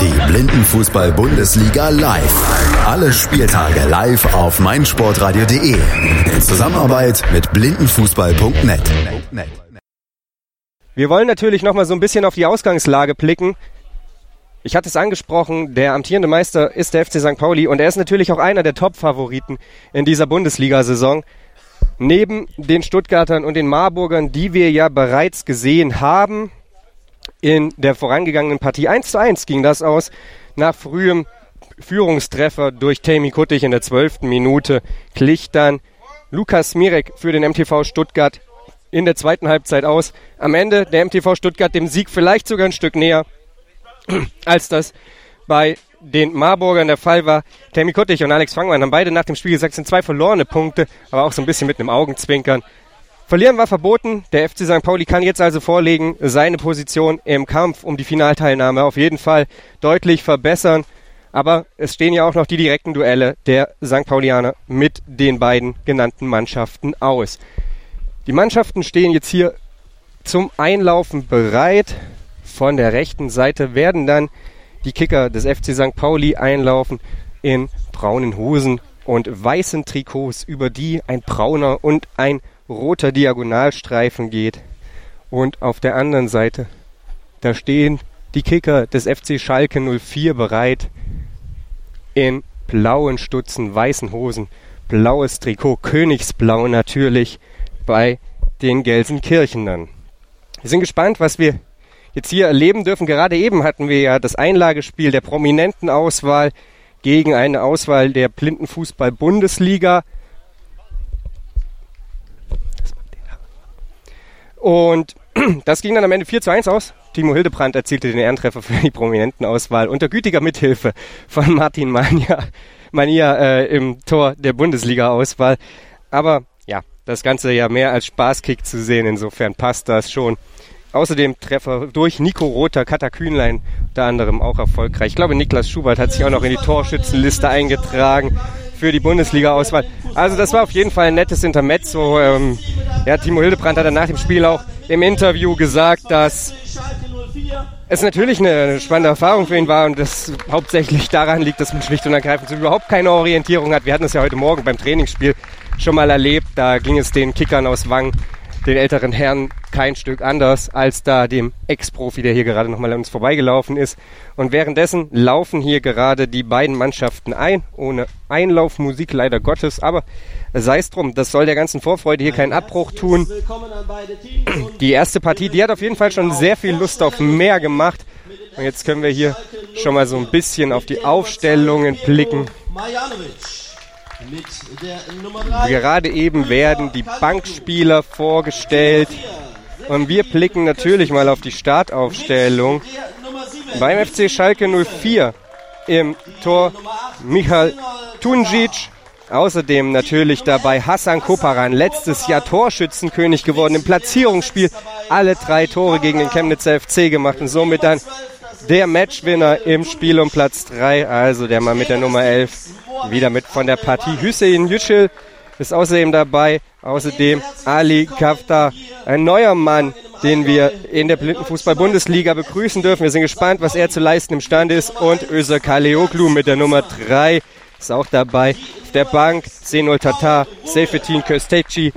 Die Blindenfußball-Bundesliga live. Alle Spieltage live auf meinsportradio.de. In Zusammenarbeit mit blindenfußball.net. Wir wollen natürlich noch mal so ein bisschen auf die Ausgangslage blicken. Ich hatte es angesprochen, der amtierende Meister ist der FC St. Pauli und er ist natürlich auch einer der Top-Favoriten in dieser Bundesliga-Saison. Neben den Stuttgartern und den Marburgern, die wir ja bereits gesehen haben, in der vorangegangenen Partie 1 zu 1 ging das aus, nach frühem Führungstreffer durch Tammy Kuttig in der zwölften Minute glich dann Lukas Mirek für den MTV Stuttgart in der zweiten Halbzeit aus. Am Ende der MTV Stuttgart dem Sieg vielleicht sogar ein Stück näher als das bei den Marburgern der Fall war. Tammy Kuttig und Alex Fangmann haben beide nach dem Spiel gesagt, sind zwei verlorene Punkte, aber auch so ein bisschen mit einem Augenzwinkern. Verlieren war verboten. Der FC St. Pauli kann jetzt also vorlegen, seine Position im Kampf um die Finalteilnahme auf jeden Fall deutlich verbessern. Aber es stehen ja auch noch die direkten Duelle der St. Paulianer mit den beiden genannten Mannschaften aus. Die Mannschaften stehen jetzt hier zum Einlaufen bereit. Von der rechten Seite werden dann die Kicker des FC St. Pauli einlaufen in braunen Hosen und weißen Trikots, über die ein brauner und ein roter Diagonalstreifen geht. Und auf der anderen Seite, da stehen die Kicker des FC Schalke 04 bereit in blauen Stutzen, weißen Hosen, blaues Trikot, Königsblau natürlich bei den Gelsenkirchenern. Wir sind gespannt, was wir jetzt hier erleben dürfen. Gerade eben hatten wir ja das Einlagespiel der prominenten Auswahl gegen eine Auswahl der Blindenfußball-Bundesliga. Und das ging dann am Ende 4 zu 1 aus. Timo Hildebrand erzielte den Ehrentreffer für die prominenten Auswahl unter gütiger Mithilfe von Martin Mania, Mania äh, im Tor der Bundesliga-Auswahl. Aber ja, das Ganze ja mehr als Spaßkick zu sehen, insofern passt das schon. Außerdem Treffer durch Nico Rother, Katar Kühnlein unter anderem auch erfolgreich. Ich glaube, Niklas Schubert hat sich auch noch in die Torschützenliste eingetragen für die Bundesliga-Auswahl. Also das war auf jeden Fall ein nettes Intermezzo. Ähm, ja, Timo Hildebrand hat dann nach dem Spiel auch im Interview gesagt, dass es natürlich eine spannende Erfahrung für ihn war und das hauptsächlich daran liegt, dass man schlicht und ergreifend überhaupt keine Orientierung hat. Wir hatten es ja heute Morgen beim Trainingsspiel schon mal erlebt. Da ging es den Kickern aus Wang den älteren Herren kein Stück anders als da dem Ex-Profi, der hier gerade nochmal an uns vorbeigelaufen ist. Und währenddessen laufen hier gerade die beiden Mannschaften ein, ohne Einlaufmusik leider Gottes, aber sei es drum, das soll der ganzen Vorfreude hier keinen Abbruch tun. Die erste Partie, die hat auf jeden Fall schon sehr viel Lust auf mehr gemacht. Und jetzt können wir hier schon mal so ein bisschen auf die Aufstellungen blicken. Gerade eben werden die Bankspieler vorgestellt. Und wir blicken natürlich mal auf die Startaufstellung. Beim FC Schalke 04 im Tor Michal Tunjic. Außerdem natürlich dabei Hassan Koparan, letztes Jahr Torschützenkönig geworden im Platzierungsspiel. Alle drei Tore gegen den Chemnitzer FC gemacht und somit dann der Matchwinner im Spiel um Platz 3, also der Mann mit der Nummer 11, wieder mit von der Partie. Hüseyin Yücel ist außerdem dabei. Außerdem Ali Kafta, ein neuer Mann, den wir in der Blindenfußball-Bundesliga begrüßen dürfen. Wir sind gespannt, was er zu leisten imstande ist. Und Özer Kaleoglu mit der Nummer 3 ist auch dabei. Auf der Bank Senol Tatar, Seyfetin Kösteci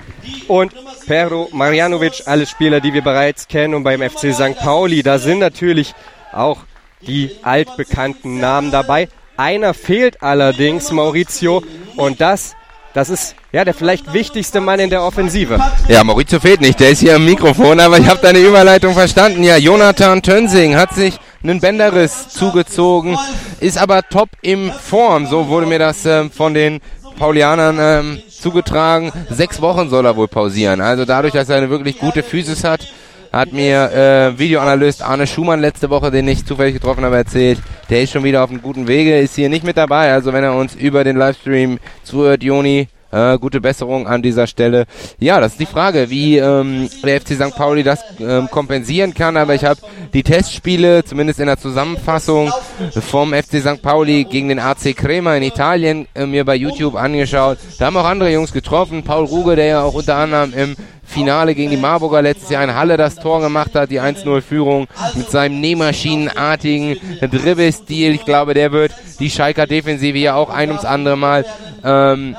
und Pero Marjanovic, alle Spieler, die wir bereits kennen. Und beim FC St. Pauli, da sind natürlich auch die altbekannten Namen dabei. Einer fehlt allerdings, Maurizio, und das, das ist ja der vielleicht wichtigste Mann in der Offensive. Ja, Maurizio fehlt nicht, der ist hier am Mikrofon, aber ich habe deine Überleitung verstanden. Ja, Jonathan Tönsing hat sich einen Bänderriss zugezogen, ist aber top im Form. So wurde mir das äh, von den Paulianern ähm, zugetragen. Sechs Wochen soll er wohl pausieren. Also dadurch, dass er eine wirklich gute Physis hat, hat mir äh, Videoanalyst Arne Schumann letzte Woche, den ich zufällig getroffen habe, erzählt. Der ist schon wieder auf einem guten Wege, ist hier nicht mit dabei. Also wenn er uns über den Livestream zuhört, Joni, Äh, gute Besserung an dieser Stelle. Ja, das ist die Frage, wie ähm, der FC St. Pauli das ähm, kompensieren kann. Aber ich habe die Testspiele, zumindest in der Zusammenfassung vom FC St. Pauli gegen den AC Crema in Italien, äh, mir bei YouTube angeschaut. Da haben auch andere Jungs getroffen. Paul Ruge, der ja auch unter anderem im Finale gegen die Marburger letztes Jahr in Halle das Tor gemacht hat, die 1-0-Führung mit seinem Nähmaschinenartigen Dribbelstil. Ich glaube, der wird die Schalker Defensive ja auch ein ums andere Mal ähm,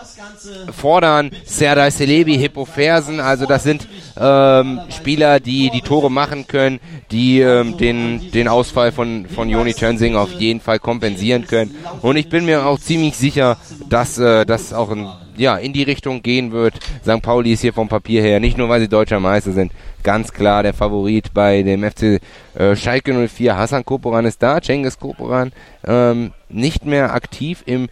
fordern. Serdar Celebi, Hippo Fersen, also das sind ähm, Spieler, die die Tore machen können, die ähm, den, den Ausfall von, von Joni Tönsing auf jeden Fall kompensieren können. Und ich bin mir auch ziemlich sicher, dass äh, das auch ein ja, in die Richtung gehen wird. St. Pauli ist hier vom Papier her, nicht nur weil sie deutscher Meister sind, ganz klar der Favorit bei dem FC äh, Schalke 04. Hassan Koporan ist da, Cengiz Koporan ähm, nicht mehr aktiv im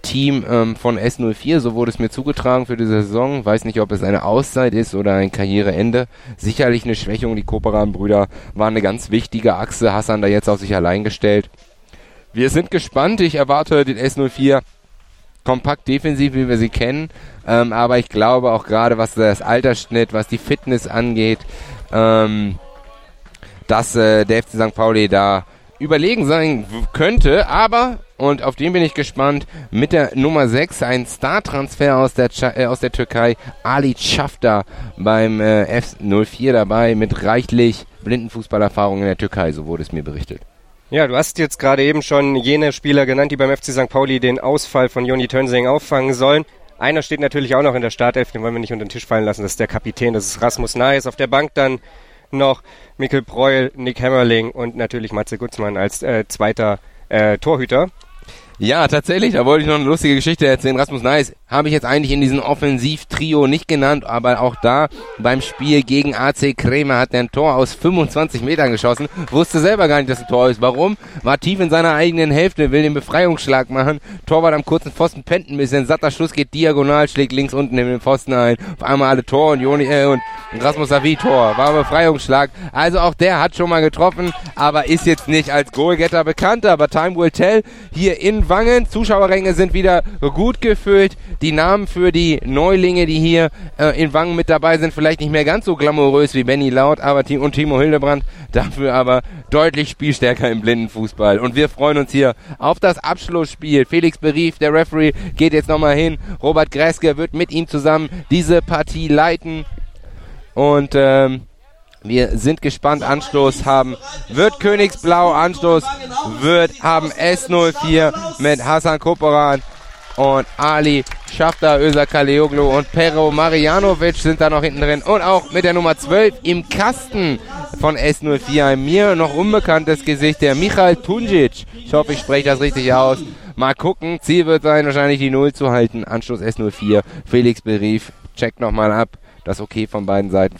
Team ähm, von S04, so wurde es mir zugetragen für diese Saison. Weiß nicht, ob es eine Auszeit ist oder ein Karriereende. Sicherlich eine Schwächung. Die Koperan-Brüder waren eine ganz wichtige Achse. Hassan da jetzt auf sich allein gestellt. Wir sind gespannt. Ich erwarte den S04 kompakt defensiv, wie wir sie kennen. Ähm, aber ich glaube auch gerade, was das Altersschnitt, was die Fitness angeht, ähm, dass äh, der FC St. Pauli da überlegen sein könnte. Aber, und auf den bin ich gespannt, mit der Nummer 6 ein Star-Transfer aus, der äh, aus der Türkei, Ali Schafter beim äh, F04 dabei mit reichlich Blindenfußballerfahrung in der Türkei, so wurde es mir berichtet. Ja, du hast jetzt gerade eben schon jene Spieler genannt, die beim FC St. Pauli den Ausfall von Joni Tönsing auffangen sollen. Einer steht natürlich auch noch in der Startelf, den wollen wir nicht unter den Tisch fallen lassen, das ist der Kapitän, das ist Rasmus Naes. Auf der Bank dann noch Mikkel Breul, Nick Hammerling und natürlich Matze Gutzmann als äh, zweiter äh, Torhüter. Ja, tatsächlich, da wollte ich noch eine lustige Geschichte erzählen. Rasmus Neis habe ich jetzt eigentlich in diesem Offensiv-Trio nicht genannt, aber auch da beim Spiel gegen AC Kremer hat er ein Tor aus 25 Metern geschossen. Wusste selber gar nicht, dass ein Tor ist. Warum? War tief in seiner eigenen Hälfte, will den Befreiungsschlag machen. Torwart am kurzen Pfosten pennt ein bisschen. Satter Schuss geht diagonal, schlägt links unten in den Pfosten ein. Auf einmal alle Tor und Joni, äh, und Rasmus Savi Tor. War Befreiungsschlag. Also auch der hat schon mal getroffen, aber ist jetzt nicht als Goalgetter bekannt. Aber Time will tell. Hier in Wangen. Zuschauerränge sind wieder gut gefüllt. Die Namen für die Neulinge, die hier äh, in Wangen mit dabei sind, vielleicht nicht mehr ganz so glamourös wie Benny Laut aber und Timo Hildebrand. Dafür aber deutlich spielstärker im Blindenfußball. Und wir freuen uns hier auf das Abschlussspiel. Felix Berief, der Referee, geht jetzt nochmal hin. Robert Greske wird mit ihm zusammen diese Partie leiten. Und ähm, wir sind gespannt. Anstoß haben wird Königsblau. Anstoß wird haben S04 mit Hassan Koporan und Ali Schafter, Özer Kaleoglu und Pero Marianovic sind da noch hinten drin. Und auch mit der Nummer 12 im Kasten von S04 ein mir noch unbekanntes Gesicht, der Michael Tunjic. Ich hoffe, ich spreche das richtig aus. Mal gucken. Ziel wird sein, wahrscheinlich die Null zu halten. Anschluss S04. Felix Berief checkt nochmal ab. Das okay von beiden Seiten.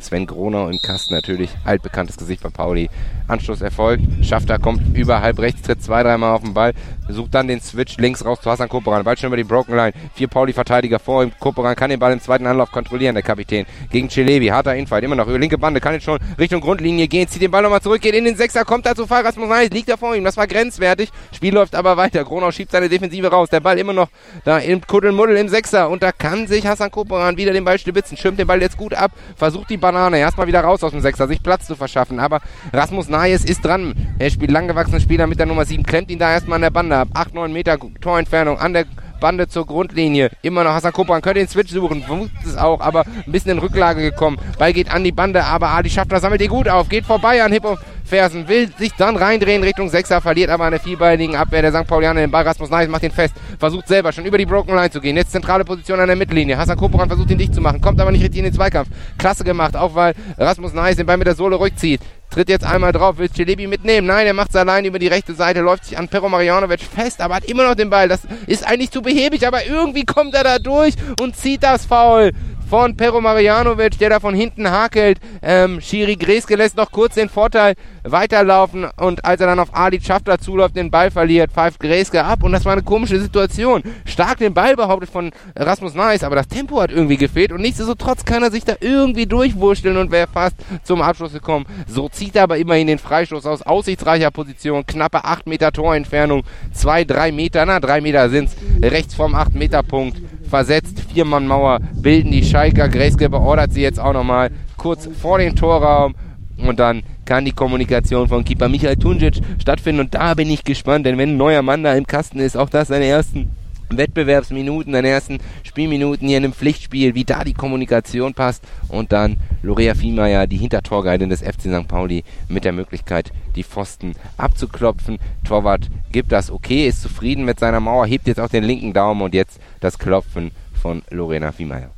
Sven Gronau im Kasten natürlich, altbekanntes Gesicht bei Pauli. Anschluss erfolgt, Schafter kommt über halb rechts, tritt zwei, dreimal auf den Ball, sucht dann den Switch links raus zu Hassan Koperan. Ball schon über die Broken Line. Vier Pauli-Verteidiger vor ihm. Koperan kann den Ball im zweiten Anlauf kontrollieren, der Kapitän. Gegen Celebi, harter Infight, immer noch über linke Bande, kann jetzt schon Richtung Grundlinie gehen, zieht den Ball nochmal zurück, geht in den Sechser, kommt da zu Fall, Rasmus Neis, liegt da vor ihm, das war grenzwertig. Spiel läuft aber weiter. Gronau schiebt seine Defensive raus, der Ball immer noch da im Kuddelmuddel im Sechser und da kann sich Hassan Koperan wieder den Ball stibitzen, schirmt den Ball jetzt gut ab, versucht die Banane erstmal wieder raus aus dem Sechser, sich Platz zu verschaffen, aber Rasmus Nayes ist dran. Er spielt langgewachsene Spieler mit der Nummer 7, klemmt ihn da erstmal an der Bande ab. 8, 9 Meter Torentfernung an der Bande zur Grundlinie. Immer noch Hassan Kopan, könnte den Switch suchen, vermutet es auch, aber ein bisschen in Rücklage gekommen. Ball geht an die Bande, aber Adi Schaffner sammelt ihn gut auf, geht vorbei an Hippo Fersen, will sich dann reindrehen Richtung Sechser, verliert aber eine vierbeinigen Abwehr der St. Paulianer den Ball. Rasmus Neis macht ihn fest, versucht selber schon über die Broken Line zu gehen. Jetzt zentrale Position an der Mittellinie. Hassan Koporan versucht ihn dicht zu machen, kommt aber nicht richtig in den Zweikampf. Klasse gemacht, auch weil Rasmus Neis den Ball mit der Sohle rückzieht. Tritt jetzt einmal drauf, will Celebi mitnehmen. Nein, er macht es allein über die rechte Seite, läuft sich an Pero Marjanovic fest, aber hat immer noch den Ball. Das ist eigentlich zu behäbig, aber irgendwie kommt er da durch und zieht das Foul von Pero Marianovic, der da von hinten hakelt. Ähm, Schiri Greske lässt noch kurz den Vorteil weiterlaufen und als er dann auf Ali Schafter zuläuft, den Ball verliert, pfeift Greske ab und das war eine komische Situation. Stark den Ball behauptet von Rasmus Neis, aber das Tempo hat irgendwie gefehlt und nichtsdestotrotz kann er sich da irgendwie durchwurschteln und wäre fast zum Abschluss gekommen. So zieht er aber immerhin den Freistoß aus aussichtsreicher Position, knappe 8 Meter Torentfernung, 2, 3 Meter, na 3 Meter sind's, rechts vom 8 Meter Punkt versetzt. Viermann-Mauer bilden die Schalker. Greske beordert sie jetzt auch nochmal kurz vor den Torraum. Und dann kann die Kommunikation von Keeper Michael Tunjic stattfinden. Und da bin ich gespannt, denn wenn ein neuer Mann da im Kasten ist, auch das seine ersten Wettbewerbsminuten, deine ersten Spielminuten hier in einem Pflichtspiel, wie da die Kommunikation passt und dann Lorea Viehmeier, die Hintertorguidin des FC St. Pauli, mit der Möglichkeit, die Pfosten abzuklopfen. Torwart gibt das okay, ist zufrieden mit seiner Mauer, hebt jetzt auch den linken Daumen und jetzt das Klopfen von Lorena Viehmeier.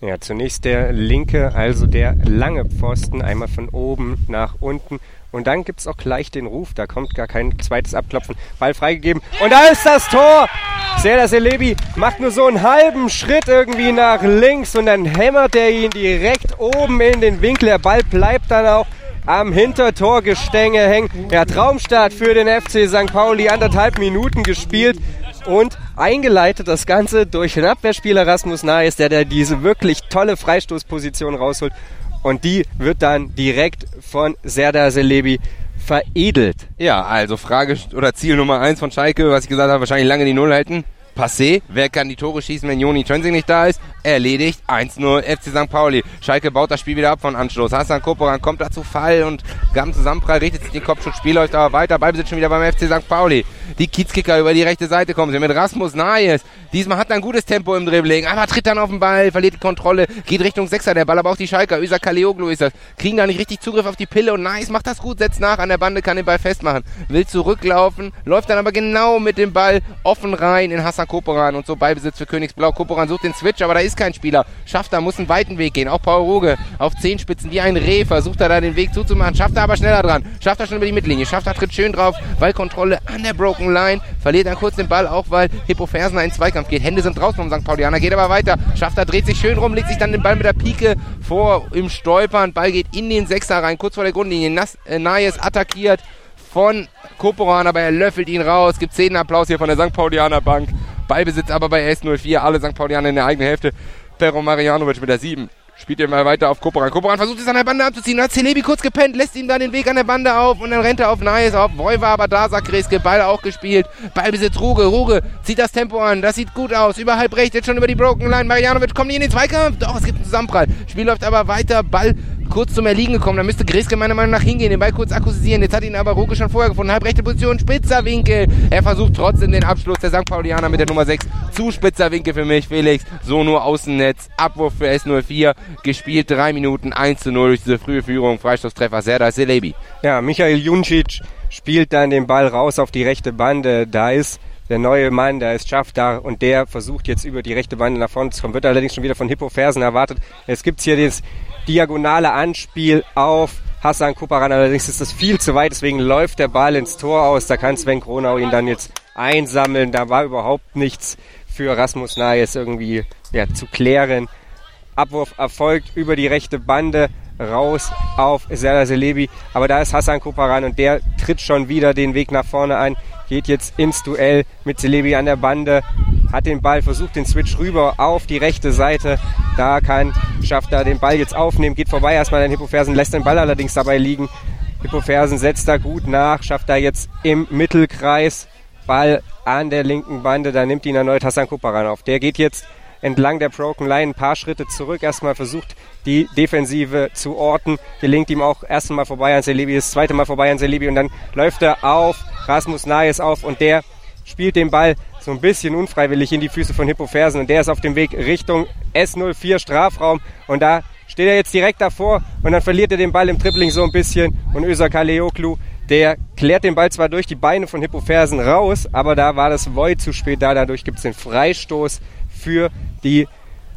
Ja, zunächst der linke, also der lange Pfosten, einmal von oben nach unten und dann gibt es auch gleich den Ruf, da kommt gar kein zweites Abklopfen. Ball freigegeben. Und da ist das Tor! Serdar Selebi macht nur so einen halben Schritt irgendwie nach links und dann hämmert er ihn direkt oben in den Winkel. Der Ball bleibt dann auch am Hintertorgestänge hängen. Ja, Traumstart für den FC St. Pauli. Anderthalb Minuten gespielt und eingeleitet das Ganze durch den Abwehrspieler Rasmus Naes, der da diese wirklich tolle Freistoßposition rausholt und die wird dann direkt von Serdar Selebi veredelt. Ja, also Frage oder Ziel Nummer eins von Schalke, was ich gesagt habe, wahrscheinlich lange die Null halten passé. Wer kann die Tore schießen, wenn Joni Tönsing nicht da ist? Erledigt. 1-0 FC St. Pauli. Schalke baut das Spiel wieder ab von Anschluss. Hassan Koporan kommt dazu Fall und gab Zusammenprall, richtet sich den Kopfschuss. Spiel läuft aber weiter. Ballbesitz schon wieder beim FC St. Pauli. Die Kiezkicker über die rechte Seite kommen sie mit Rasmus Nahes. Diesmal hat er ein gutes Tempo im Dribbling, aber tritt dann auf den Ball, verliert die Kontrolle, geht Richtung Sechser. Der Ball aber auch die Schalker. Öser Kaleoglu ist das. Kriegen da nicht richtig Zugriff auf die Pille und Nahes macht das gut, setzt nach an der Bande, kann den Ball festmachen. Will zurücklaufen, läuft dann aber genau mit dem Ball offen rein in Hassan Koporan und so Ballbesitz für Königsblau. Koporan sucht den Switch, aber da ist kein Spieler. Schafft er, muss einen weiten Weg gehen. Auch Paul Ruge auf Zehenspitzen wie ein Reh versucht er da den Weg zuzumachen. Schafft er aber schneller dran. Schafft er schon über die Mittellinie. Schafft er, tritt schön drauf. Ballkontrolle an der Broken Line. Verliert dann kurz den Ball, auch weil Hippo Fersen in Zweikampf geht. Hände sind draußen vom St. Paulianer, geht aber weiter. Schafft er, dreht sich schön rum, legt sich dann den Ball mit der Pike vor im Stolpern. Ball geht in den Sechser rein, kurz vor der Grundlinie. Nas äh, Nayes attackiert von Koporan, aber er löffelt ihn raus. Gibt 10 Applaus hier von der St. Paulianer Bank. Ballbesitz aber bei S04, alle St. Paulianer in der eigenen Hälfte. Pero Marianovic mit der 7. Spielt er mal weiter auf Koporan. Koporan versucht es an der Bande abzuziehen. Hat Celebi kurz gepennt, lässt ihm dann den Weg an der Bande auf und dann rennt er auf Nice auf. Boy war aber da, sagt Kreske. Ball auch gespielt. Ballbesitz Ruge. Ruge zieht das Tempo an. Das sieht gut aus. Überhalb rechts, jetzt schon über die Broken Line. Marianovic kommt nicht in den Zweikampf. Doch, es gibt einen Zusammenprall. Spiel läuft aber weiter. Ball kurz zum Erliegen gekommen. Da müsste Greske meiner Meinung nach hingehen, den Ball kurz akkusieren. Jetzt hat ihn aber Ruge schon vorher gefunden. Halbrechte Position, spitzer Winkel. Er versucht trotzdem den Abschluss der St. Paulianer mit der Nummer 6. Zu spitzer Winkel für mich, Felix. So nur Außennetz. Abwurf für S04. Gespielt drei Minuten 1 zu 0 durch diese frühe Führung. Freistoßtreffer Serdar Selebi. Ja, Michael Juncic spielt dann den Ball raus auf die rechte Bande. Da ist der neue Mann, da ist Schaffdar und der versucht jetzt über die rechte Bande nach vorne zu kommen. Wird allerdings schon wieder von Hippo Fersen erwartet. Jetzt gibt's hier das diagonale Anspiel auf Hassan Kuparan. Allerdings ist das viel zu weit, deswegen läuft der Ball ins Tor aus. Da kann Sven Kronau ihn dann jetzt einsammeln. Da war überhaupt nichts für Rasmus Nayes irgendwie ja, zu klären. Abwurf erfolgt über die rechte Bande raus auf Serdar Selebi. Aber da ist Hassan Kuparan und der tritt schon wieder den Weg nach vorne ein. Geht jetzt ins Duell mit Selebi an der Bande. Hat den Ball, versucht den Switch rüber auf die rechte Seite. Da kann, schafft er den Ball jetzt aufnehmen, geht vorbei erstmal an Hippofersen, lässt den Ball allerdings dabei liegen. Hippofersen setzt da gut nach, schafft da jetzt im Mittelkreis Ball an der linken Bande. Da nimmt ihn erneut Hassan Kuparan auf. Der geht jetzt entlang der Broken Line ein paar Schritte zurück. Erstmal versucht, die Defensive zu orten. Gelingt ihm auch erstmal vorbei an Selebi, das zweite Mal vorbei an Selebi und dann läuft er auf Rasmus Naes auf und der spielt den Ball so ein bisschen unfreiwillig in die Füße von Hippo Fersen und der ist auf dem Weg Richtung S04 Strafraum und da steht er jetzt direkt davor und dann verliert er den Ball im Tripling so ein bisschen und Özer Kaleoklu, der klärt den Ball zwar durch die Beine von Hippo Fersen raus, aber da war das Void zu spät da, dadurch gibt es den Freistoß für die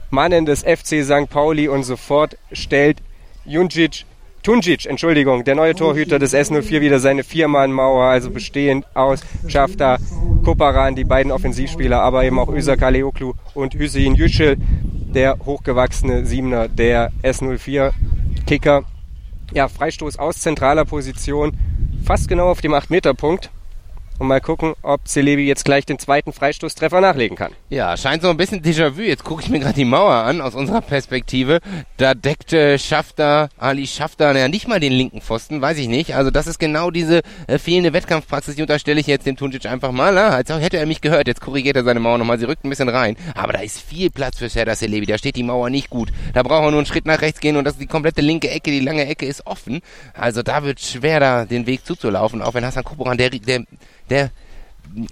Mannen des FC St. Pauli und sofort stellt Junjic Tunjic, Entschuldigung, der neue Torhüter des S04 wieder seine Viermann-Mauer, also bestehend aus Schafta, Koparan, die beiden Offensivspieler, aber eben auch Özer Kaleoklu und Hüseyin Yücel, der hochgewachsene Siebener der S04 Kicker. Ja, Freistoß aus zentraler Position, fast genau auf dem 8-Meter-Punkt. Und mal gucken, ob Celebi jetzt gleich den zweiten Freistoßtreffer nachlegen kann. Ja, scheint so ein bisschen Déjà-vu. Jetzt gucke ich mir gerade die Mauer an aus unserer Perspektive. Da deckte Schafter, Ali Schafter, naja, nicht mal den linken Pfosten, weiß ich nicht. Also das ist genau diese äh, fehlende Wettkampfpraxis, die unterstelle ich jetzt dem Tunjic einfach mal. Ah, als hätte er mich gehört. Jetzt korrigiert er seine Mauer nochmal. Sie rückt ein bisschen rein. Aber da ist viel Platz für Serdar Celebi. Da steht die Mauer nicht gut. Da braucht er nur einen Schritt nach rechts gehen und das ist die komplette linke Ecke, die lange Ecke ist offen. Also da wird schwer, da den Weg zuzulaufen. Auch wenn Hassan Kuporan, der, der, der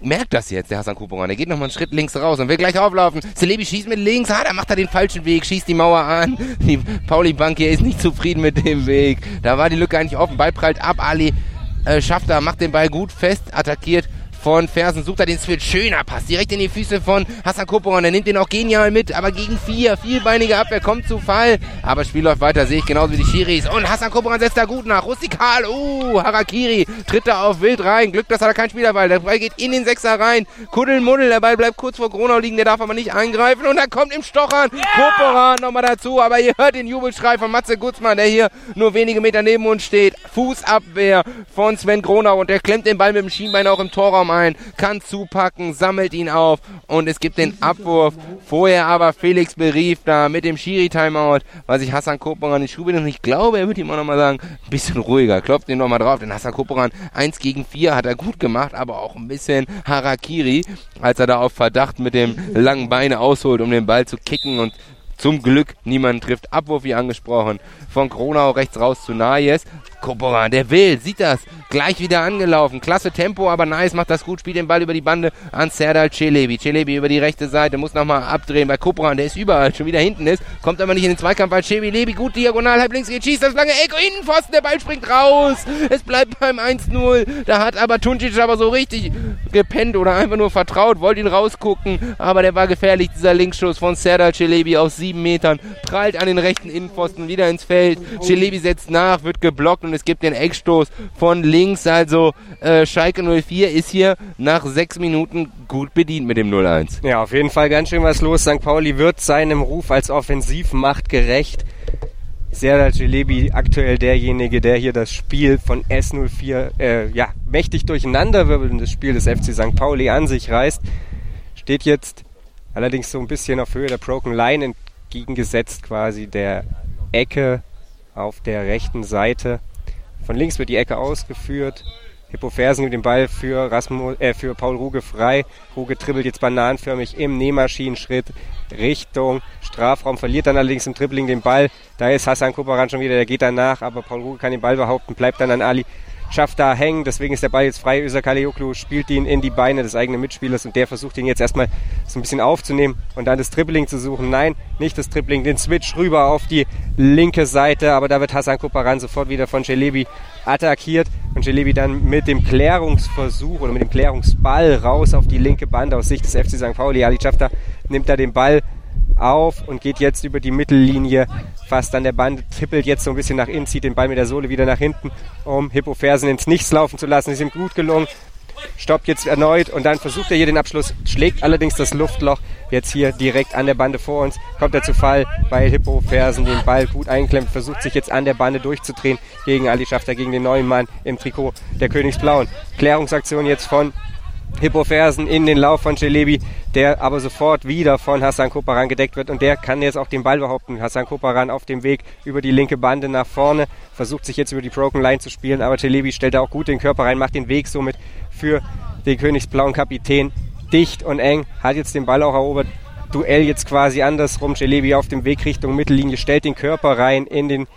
merkt das jetzt, der Hassan Kuporan. Der geht nochmal einen Schritt links raus und will gleich auflaufen. Celebi schießt mit links. Ah, da macht er den falschen Weg, schießt die Mauer an. Die Pauli-Bank hier ist nicht zufrieden mit dem Weg. Da war die Lücke eigentlich offen. Ball prallt ab. Ali äh, schafft er, macht den Ball gut fest, attackiert von Fersen, sucht er den Switch. Schöner Pass, direkt in die Füße von Hassan Koporan. Der nimmt den auch genial mit, aber gegen vier, vielbeinige Abwehr, kommt zu Fall. Aber das Spiel läuft weiter, sehe ich genauso wie die Schiris. Und Hassan Koporan setzt da gut nach. Rustikal, uh, Harakiri, tritt da auf wild rein. Glück, dass er da kein Spielerball. Der Ball geht in den Sechser rein. Kuddelmuddel, der Ball bleibt kurz vor Gronau liegen, der darf aber nicht eingreifen. Und dann kommt im Stochern yeah! Koporan nochmal dazu. Aber ihr hört den Jubelschrei von Matze Gutzmann, der hier nur wenige Meter neben uns steht. Fußabwehr von Sven Gronau und der klemmt den Ball mit dem Schienbein auch im Torraum ein. Kann zu zupacken, sammelt ihn auf und es gibt den Abwurf. Vorher aber Felix berief da mit dem Schiri-Timeout, weil sich Hassan Koporan die Schuhe und ich glaube, er wird ihm auch nochmal sagen, ein bisschen ruhiger, klopft ihn nochmal drauf, denn Hassan Koporan 1 gegen 4 hat er gut gemacht, aber auch ein bisschen Harakiri, als er da auf Verdacht mit dem langen Beine ausholt, um den Ball zu kicken und zum Glück niemand trifft. Abwurf wie angesprochen. Von Kronau rechts raus zu Nayes. Koporan, der will, sieht das. Gleich wieder angelaufen. Klasse Tempo, aber Nayes macht das gut. Spielt den Ball über die Bande an Serdal Celebi. Celebi über die rechte Seite. Muss nochmal abdrehen bei Koporan. Der ist überall. Schon wieder hinten ist. Kommt aber nicht in den Zweikampf, weil Celebi gut diagonal halb links geht. Schießt das lange Eck. Innenpfosten. Der Ball springt raus. Es bleibt beim 1-0. Da hat aber Tuncic aber so richtig gepennt oder einfach nur vertraut. Wollte ihn rausgucken. Aber der war gefährlich. Dieser Linksschuss von Serdal Celebi aus sieben Metern. Prallt an den rechten Innenpfosten wieder ins Feld. Celebi setzt nach, wird geblockt und es gibt den Eckstoß von links. Also äh, Schalke 04 ist hier nach sechs Minuten gut bedient mit dem 0-1. Ja, auf jeden Fall ganz schön was los. St. Pauli wird seinem Ruf als Offensivmacht gerecht. Serdar Celebi aktuell derjenige, der hier das Spiel von S04 äh, ja, mächtig das Spiel des FC St. Pauli an sich reißt. Steht jetzt allerdings so ein bisschen auf Höhe der Broken Line entgegengesetzt quasi der Ecke auf der rechten Seite. Von links wird die Ecke ausgeführt. Hippo Fersen mit dem Ball für, Rasmus, äh, für Paul Ruge frei. Ruge dribbelt jetzt bananenförmig im Nähmaschinenschritt Richtung Strafraum, verliert dann allerdings im Dribbling den Ball. Da ist Hassan Kuparan schon wieder, der geht danach, aber Paul Ruge kann den Ball behaupten, bleibt dann an Ali schafft da hängen, deswegen ist der Ball jetzt frei. Özer Kaleoklu spielt ihn in die Beine des eigenen Mitspielers und der versucht ihn jetzt erstmal so ein bisschen aufzunehmen und dann das Dribbling zu suchen. Nein, nicht das Dribbling, den Switch rüber auf die linke Seite, aber da wird Hassan Koparan sofort wieder von Celebi attackiert und Celebi dann mit dem Klärungsversuch oder mit dem Klärungsball raus auf die linke Bande aus Sicht des FC St. Pauli. Ali Schafter nimmt da den Ball auf und geht jetzt über die Mittellinie fast an der Bande, trippelt jetzt so ein bisschen nach innen, zieht den Ball mit der Sohle wieder nach hinten, um Hippo Fersen ins Nichts laufen zu lassen. Ist ihm gut gelungen. Stoppt jetzt erneut und dann versucht er hier den Abschluss, schlägt allerdings das Luftloch jetzt hier direkt an der Bande vor uns. Kommt er zu Fall, weil Hippo Fersen den Ball gut einklemmt, versucht sich jetzt an der Bande durchzudrehen gegen Ali Schafter, gegen den neuen Mann im Trikot der Königsblauen. Klärungsaktion jetzt von Hippofersen in den Lauf von Celebi, der aber sofort wieder von Hassan Koparan gedeckt wird und der kann jetzt auch den Ball behaupten. Hassan Koparan auf dem Weg über die linke Bande nach vorne, versucht sich jetzt über die Broken Line zu spielen, aber Celebi stellt da auch gut den Körper rein, macht den Weg somit für den königsblauen Kapitän dicht und eng, hat jetzt den Ball auch erobert. Duell jetzt quasi andersrum. Celebi auf dem Weg Richtung Mittellinie, stellt den Körper rein in den,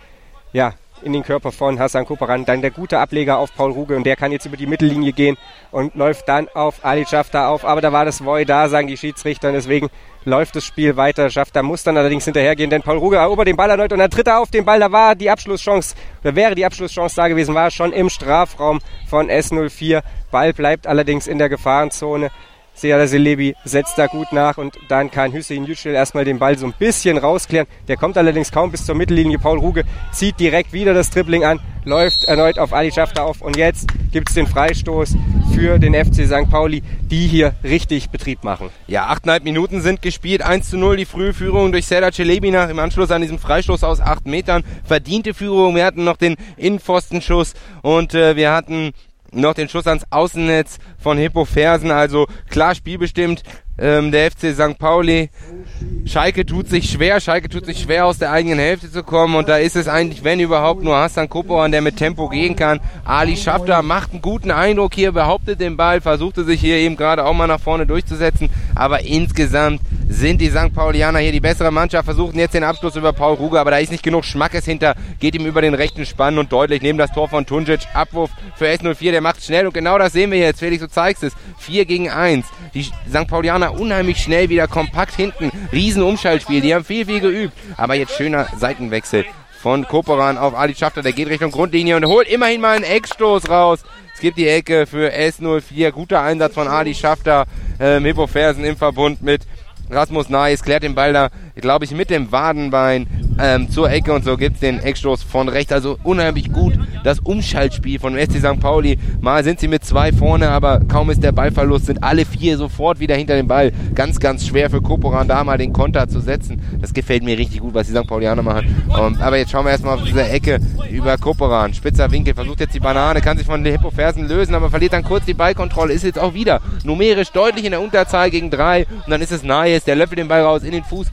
ja, in den Körper von Hassan Koparan. Dann der gute Ableger auf Paul Ruge und der kann jetzt über die Mittellinie gehen und läuft dann auf Ali Schafter auf. Aber da war das Void da, sagen die Schiedsrichter und deswegen läuft das Spiel weiter. Schafter muss dann allerdings hinterhergehen, denn Paul Ruge erobert den Ball erneut und dann tritt er auf den Ball. Da war die Abschlusschance, oder wäre die Abschlusschance da gewesen, war schon im Strafraum von S04. Ball bleibt allerdings in der Gefahrenzone. Seada Selebi setzt da gut nach und dann kann Hüseyin Yücel erstmal den Ball so ein bisschen rausklären. Der kommt allerdings kaum bis zur Mittellinie. Paul Ruge zieht direkt wieder das Dribbling an, läuft erneut auf Ali Schafter auf und jetzt gibt es den Freistoß für den FC St. Pauli, die hier richtig Betrieb machen. Ja, achteinhalb Minuten sind gespielt. 1 zu 0 die frühe Führung durch Serdar Celebi nach im Anschluss an diesem Freistoß aus acht Metern. Verdiente Führung. Wir hatten noch den Innenpfostenschuss und äh, wir hatten noch den Schuss ans Außennetz von Hippo Fersen, also klar spielbestimmt ähm, der FC St. Pauli. Schalke tut sich schwer, Schalke tut sich schwer aus der eigenen Hälfte zu kommen und da ist es eigentlich, wenn überhaupt, nur Hassan Koporan, der mit Tempo gehen kann. Ali Schafter macht einen guten Eindruck hier, behauptet den Ball, versuchte sich hier eben gerade auch mal nach vorne durchzusetzen, aber insgesamt sind die St. Paulianer hier die bessere Mannschaft, versuchen jetzt den Abschluss über Paul Ruge, aber da ist nicht genug Schmackes hinter, geht ihm über den rechten Spann und deutlich neben das Tor von Tunjic. Abwurf für S04, der macht schnell und genau das sehen wir jetzt. Felix, du zeigst es. 4 gegen 1. Die St. Paulianer unheimlich schnell wieder kompakt hinten. Riesen Umschaltspiel, die haben viel, viel geübt. Aber jetzt schöner Seitenwechsel von Koperan auf Ali Schafter, der geht Richtung Grundlinie und holt immerhin mal einen Eckstoß raus. Es gibt die Ecke für S04. Guter Einsatz von Ali Schafter. Ähm, Hippo Fersen im Verbund mit Rasmus Nais klärt den Ball da, glaube ich, mit dem Wadenbein ähm, zur Ecke und so gibt's den Eckstoß von rechts. Also unheimlich gut das Umschaltspiel von SC St. Pauli. Mal sind sie mit zwei vorne, aber kaum ist der Ballverlust, sind alle vier sofort wieder hinter dem Ball. Ganz, ganz schwer für Koporan da mal den Konter zu setzen. Das gefällt mir richtig gut, was die St. Paulianer machen. Um, ähm, aber jetzt schauen wir erstmal auf diese Ecke über Koporan. Spitzer Winkel, versucht jetzt die Banane, kann sich von den Hippofersen lösen, aber verliert dann kurz die Ballkontrolle. Ist jetzt auch wieder numerisch deutlich in der Unterzahl gegen drei. Und dann ist es Nayes, der löffelt den Ball raus in den Fuß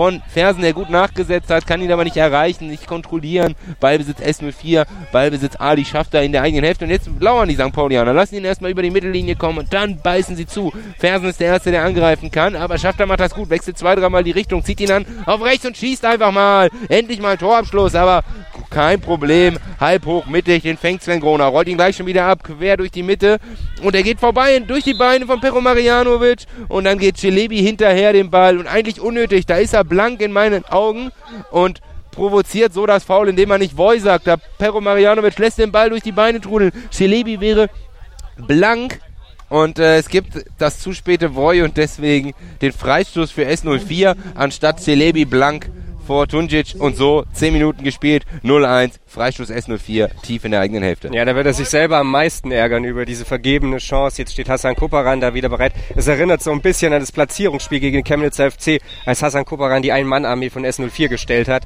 von Fersen, der gut nachgesetzt hat, kann ihn aber nicht erreichen, nicht kontrollieren. Ballbesitz S04, Ballbesitz Ali schafft er in der eigenen Hälfte und jetzt lauern die St. Paulianer, lassen ihn erstmal über die Mittellinie kommen und dann beißen sie zu. Fersen ist der Erste, der angreifen kann, aber Schafter macht das gut, wechselt zwei, dreimal die Richtung, zieht ihn an auf rechts und schießt einfach mal. Endlich mal ein Torabschluss, aber kein Problem. Halb hoch, mittig, den fängt Sven Groner, rollt ihn gleich schon wieder ab, quer durch die Mitte und er geht vorbei durch die Beine von Pero Marianovic und dann geht Celebi hinterher den Ball und eigentlich unnötig, da ist er blank in meinen Augen und provoziert so das Foul, indem er nicht Voy sagt. Da Pero Marianovic lässt den Ball durch die Beine trudeln. Celebi wäre blank und äh, es gibt das zu späte Voy und deswegen den Freistoß für S04 anstatt Celebi blank vor Tunjic und so 10 Minuten gespielt, 0-1, Freistoß S04, tief in der eigenen Hälfte. Ja, da wird er sich selber am meisten ärgern über diese vergebene Chance. Jetzt steht Hassan Kuparan da wieder bereit. Es erinnert so ein bisschen an das Platzierungsspiel gegen Chemnitzer FC, als Hassan Kuparan die Ein-Mann-Armee von S04 gestellt hat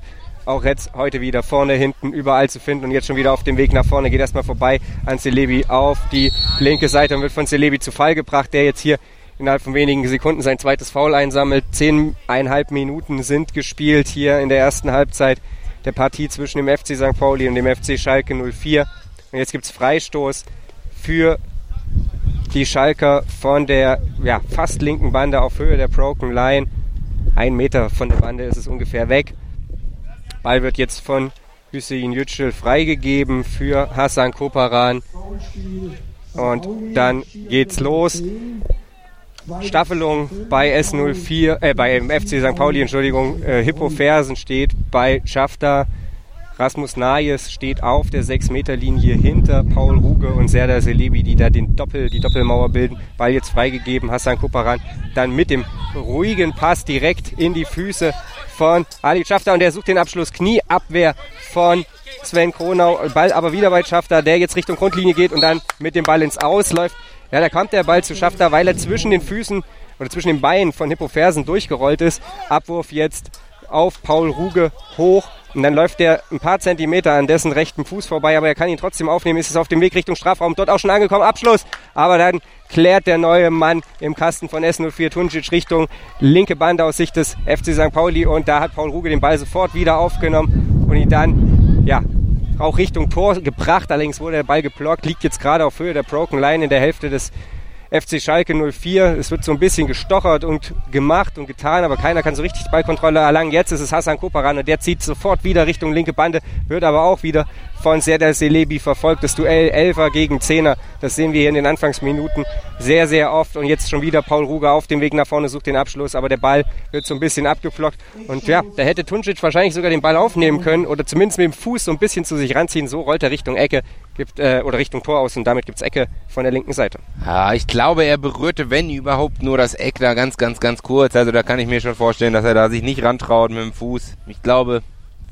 auch jetzt heute wieder vorne, hinten, überall zu finden und jetzt schon wieder auf dem Weg nach vorne. Geht erstmal vorbei an Celebi auf die linke Seite und wird von Celebi zu Fall gebracht, der jetzt hier innerhalb von wenigen Sekunden sein zweites Foul einsammelt. Zehneinhalb Minuten sind gespielt hier in der ersten Halbzeit der Partie zwischen dem FC St. Pauli und dem FC Schalke 04. Und jetzt gibt es Freistoß für die Schalker von der ja, fast linken Bande auf Höhe der Broken Line. Ein Meter von der Bande ist es ungefähr weg. Ball wird jetzt von Hüseyin Yücel freigegeben für Hassan Koparan. Und dann geht's los. Staffelung bei S04, äh, bei FC St. Pauli, Entschuldigung, äh, Hippo Fersen steht bei Schafter. Rasmus Nayes steht auf der 6-Meter-Linie hinter Paul Ruge und Serdar Selebi, die da den Doppel, die Doppelmauer bilden. Ball jetzt freigegeben, Hassan Kuparan dann mit dem ruhigen Pass direkt in die Füße von Ali Schafter und der sucht den Abschluss Knieabwehr von Sven Kronau. Ball aber wieder bei Schafter, der jetzt Richtung Grundlinie geht und dann mit dem Ball ins Ausläuft. Ja, da kommt der Ball zu Schafter, weil er zwischen den Füßen oder zwischen den Beinen von Hippo Fersen durchgerollt ist. Abwurf jetzt auf Paul Ruge hoch. Und dann läuft er ein paar Zentimeter an dessen rechten Fuß vorbei, aber er kann ihn trotzdem aufnehmen. Ist es auf dem Weg Richtung Strafraum, dort auch schon angekommen. Abschluss. Aber dann klärt der neue Mann im Kasten von S04 Tunjic Richtung linke Bande aus Sicht des FC St. Pauli. Und da hat Paul Ruge den Ball sofort wieder aufgenommen und ihn dann, ja, auch Richtung Tor gebracht. Allerdings wurde der Ball geblockt, liegt jetzt gerade auf Höhe der Broken Line in der Hälfte des FC Schalke 04. Es wird so ein bisschen gestochert und gemacht und getan, aber keiner kann so richtig Ballkontrolle erlangen. Jetzt ist es Hassan Koparan und der zieht sofort wieder Richtung linke Bande, wird aber auch wieder von Serdar Selebi verfolgt. Das Duell Elfer gegen Zehner, das sehen wir hier in den Anfangsminuten sehr, sehr oft. Und jetzt schon wieder Paul Ruger auf dem Weg nach vorne, sucht den Abschluss, aber der Ball wird so ein bisschen abgeflockt. Und ja, da hätte Tuncic wahrscheinlich sogar den Ball aufnehmen können oder zumindest mit dem Fuß so ein bisschen zu sich ranziehen. So rollt er Richtung Ecke gibt, äh, oder Richtung Tor aus und damit gibt es Ecke von der linken Seite. Ja, ich glaube, er berührte, wenn überhaupt, nur das Eck da ganz, ganz, ganz kurz. Also da kann ich mir schon vorstellen, dass er da sich nicht rantraut mit dem Fuß. Ich glaube,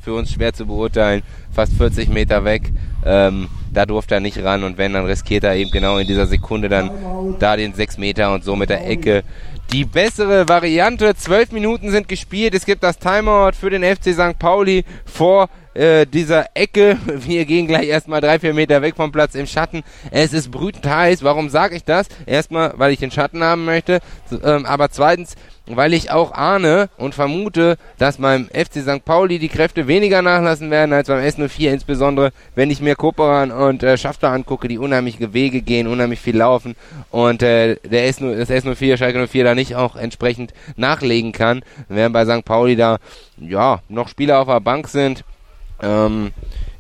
für uns schwer zu beurteilen, fast 40 Meter weg. Ähm, da durfte er nicht ran und wenn, dann riskiert er eben genau in dieser Sekunde dann da den 6 Meter und so mit der Ecke. Die bessere Variante, 12 Minuten sind gespielt, es gibt das Timeout für den FC St. Pauli vor äh, dieser Ecke. Wir gehen gleich erstmal drei, vier Meter weg vom Platz im Schatten. Es ist brütend heiß. Warum sage ich das? Erstmal, weil ich den Schatten haben möchte. Ähm, aber zweitens, weil ich auch ahne und vermute, dass beim FC St. Pauli die Kräfte weniger nachlassen werden als beim S04, insbesondere wenn ich mir Koperan und äh, Schafter angucke, die unheimliche Wege gehen, unheimlich viel laufen und äh, der S0, das S04, Schalke 04 da nicht auch entsprechend nachlegen kann, während bei St. Pauli da ja noch Spieler auf der Bank sind. Ähm,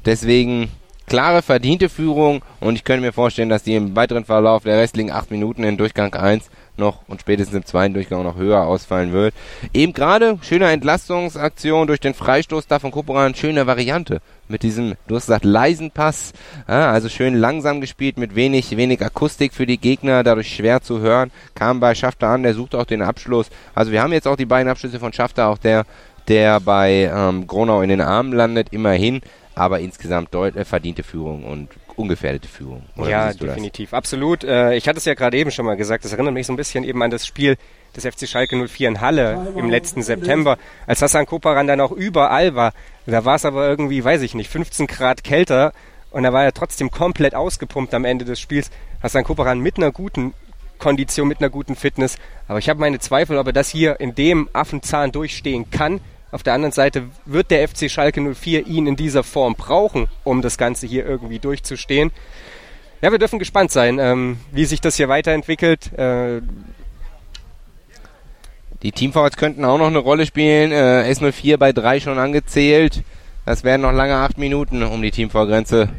deswegen klare, verdiente Führung und ich könnte mir vorstellen, dass die im weiteren Verlauf der restlichen acht Minuten in Durchgang 1 noch und spätestens im zweiten Durchgang noch höher ausfallen wird. Eben gerade schöne Entlastungsaktion durch den Freistoß da von Koporan, schöne Variante mit diesem, du hast gesagt, leisen Pass, ja, also schön langsam gespielt mit wenig, wenig Akustik für die Gegner, dadurch schwer zu hören, kam bei Schafter an, der sucht auch den Abschluss. Also wir haben jetzt auch die beiden Abschlüsse von Schafter, auch der, der bei ähm, Gronau in den Armen landet, immerhin, aber insgesamt deutlich äh, verdiente Führung und ungefährdete Führung. ja, definitiv, das? absolut. Äh, ich hatte es ja gerade eben schon mal gesagt, das erinnert mich so ein bisschen eben an das Spiel des FC Schalke 04 in Halle im letzten September, als Hassan Koparan dann auch überall war. Da war es aber irgendwie, weiß ich nicht, 15 Grad kälter und da war er trotzdem komplett ausgepumpt am Ende des Spiels. Hassan Koparan mit einer guten Kondition, mit einer guten Fitness. Aber ich habe meine Zweifel, ob er das hier in dem Affenzahn durchstehen kann. Auf der anderen Seite wird der FC Schalke 04 ihn in dieser Form brauchen, um das Ganze hier irgendwie durchzustehen. Ja, wir dürfen gespannt sein, ähm, wie sich das hier weiterentwickelt. Äh, die Teamfouls könnten auch noch eine Rolle spielen. Äh, S04 bei 3 schon angezählt. Das wären noch lange 8 Minuten um die Teamfoulgrenze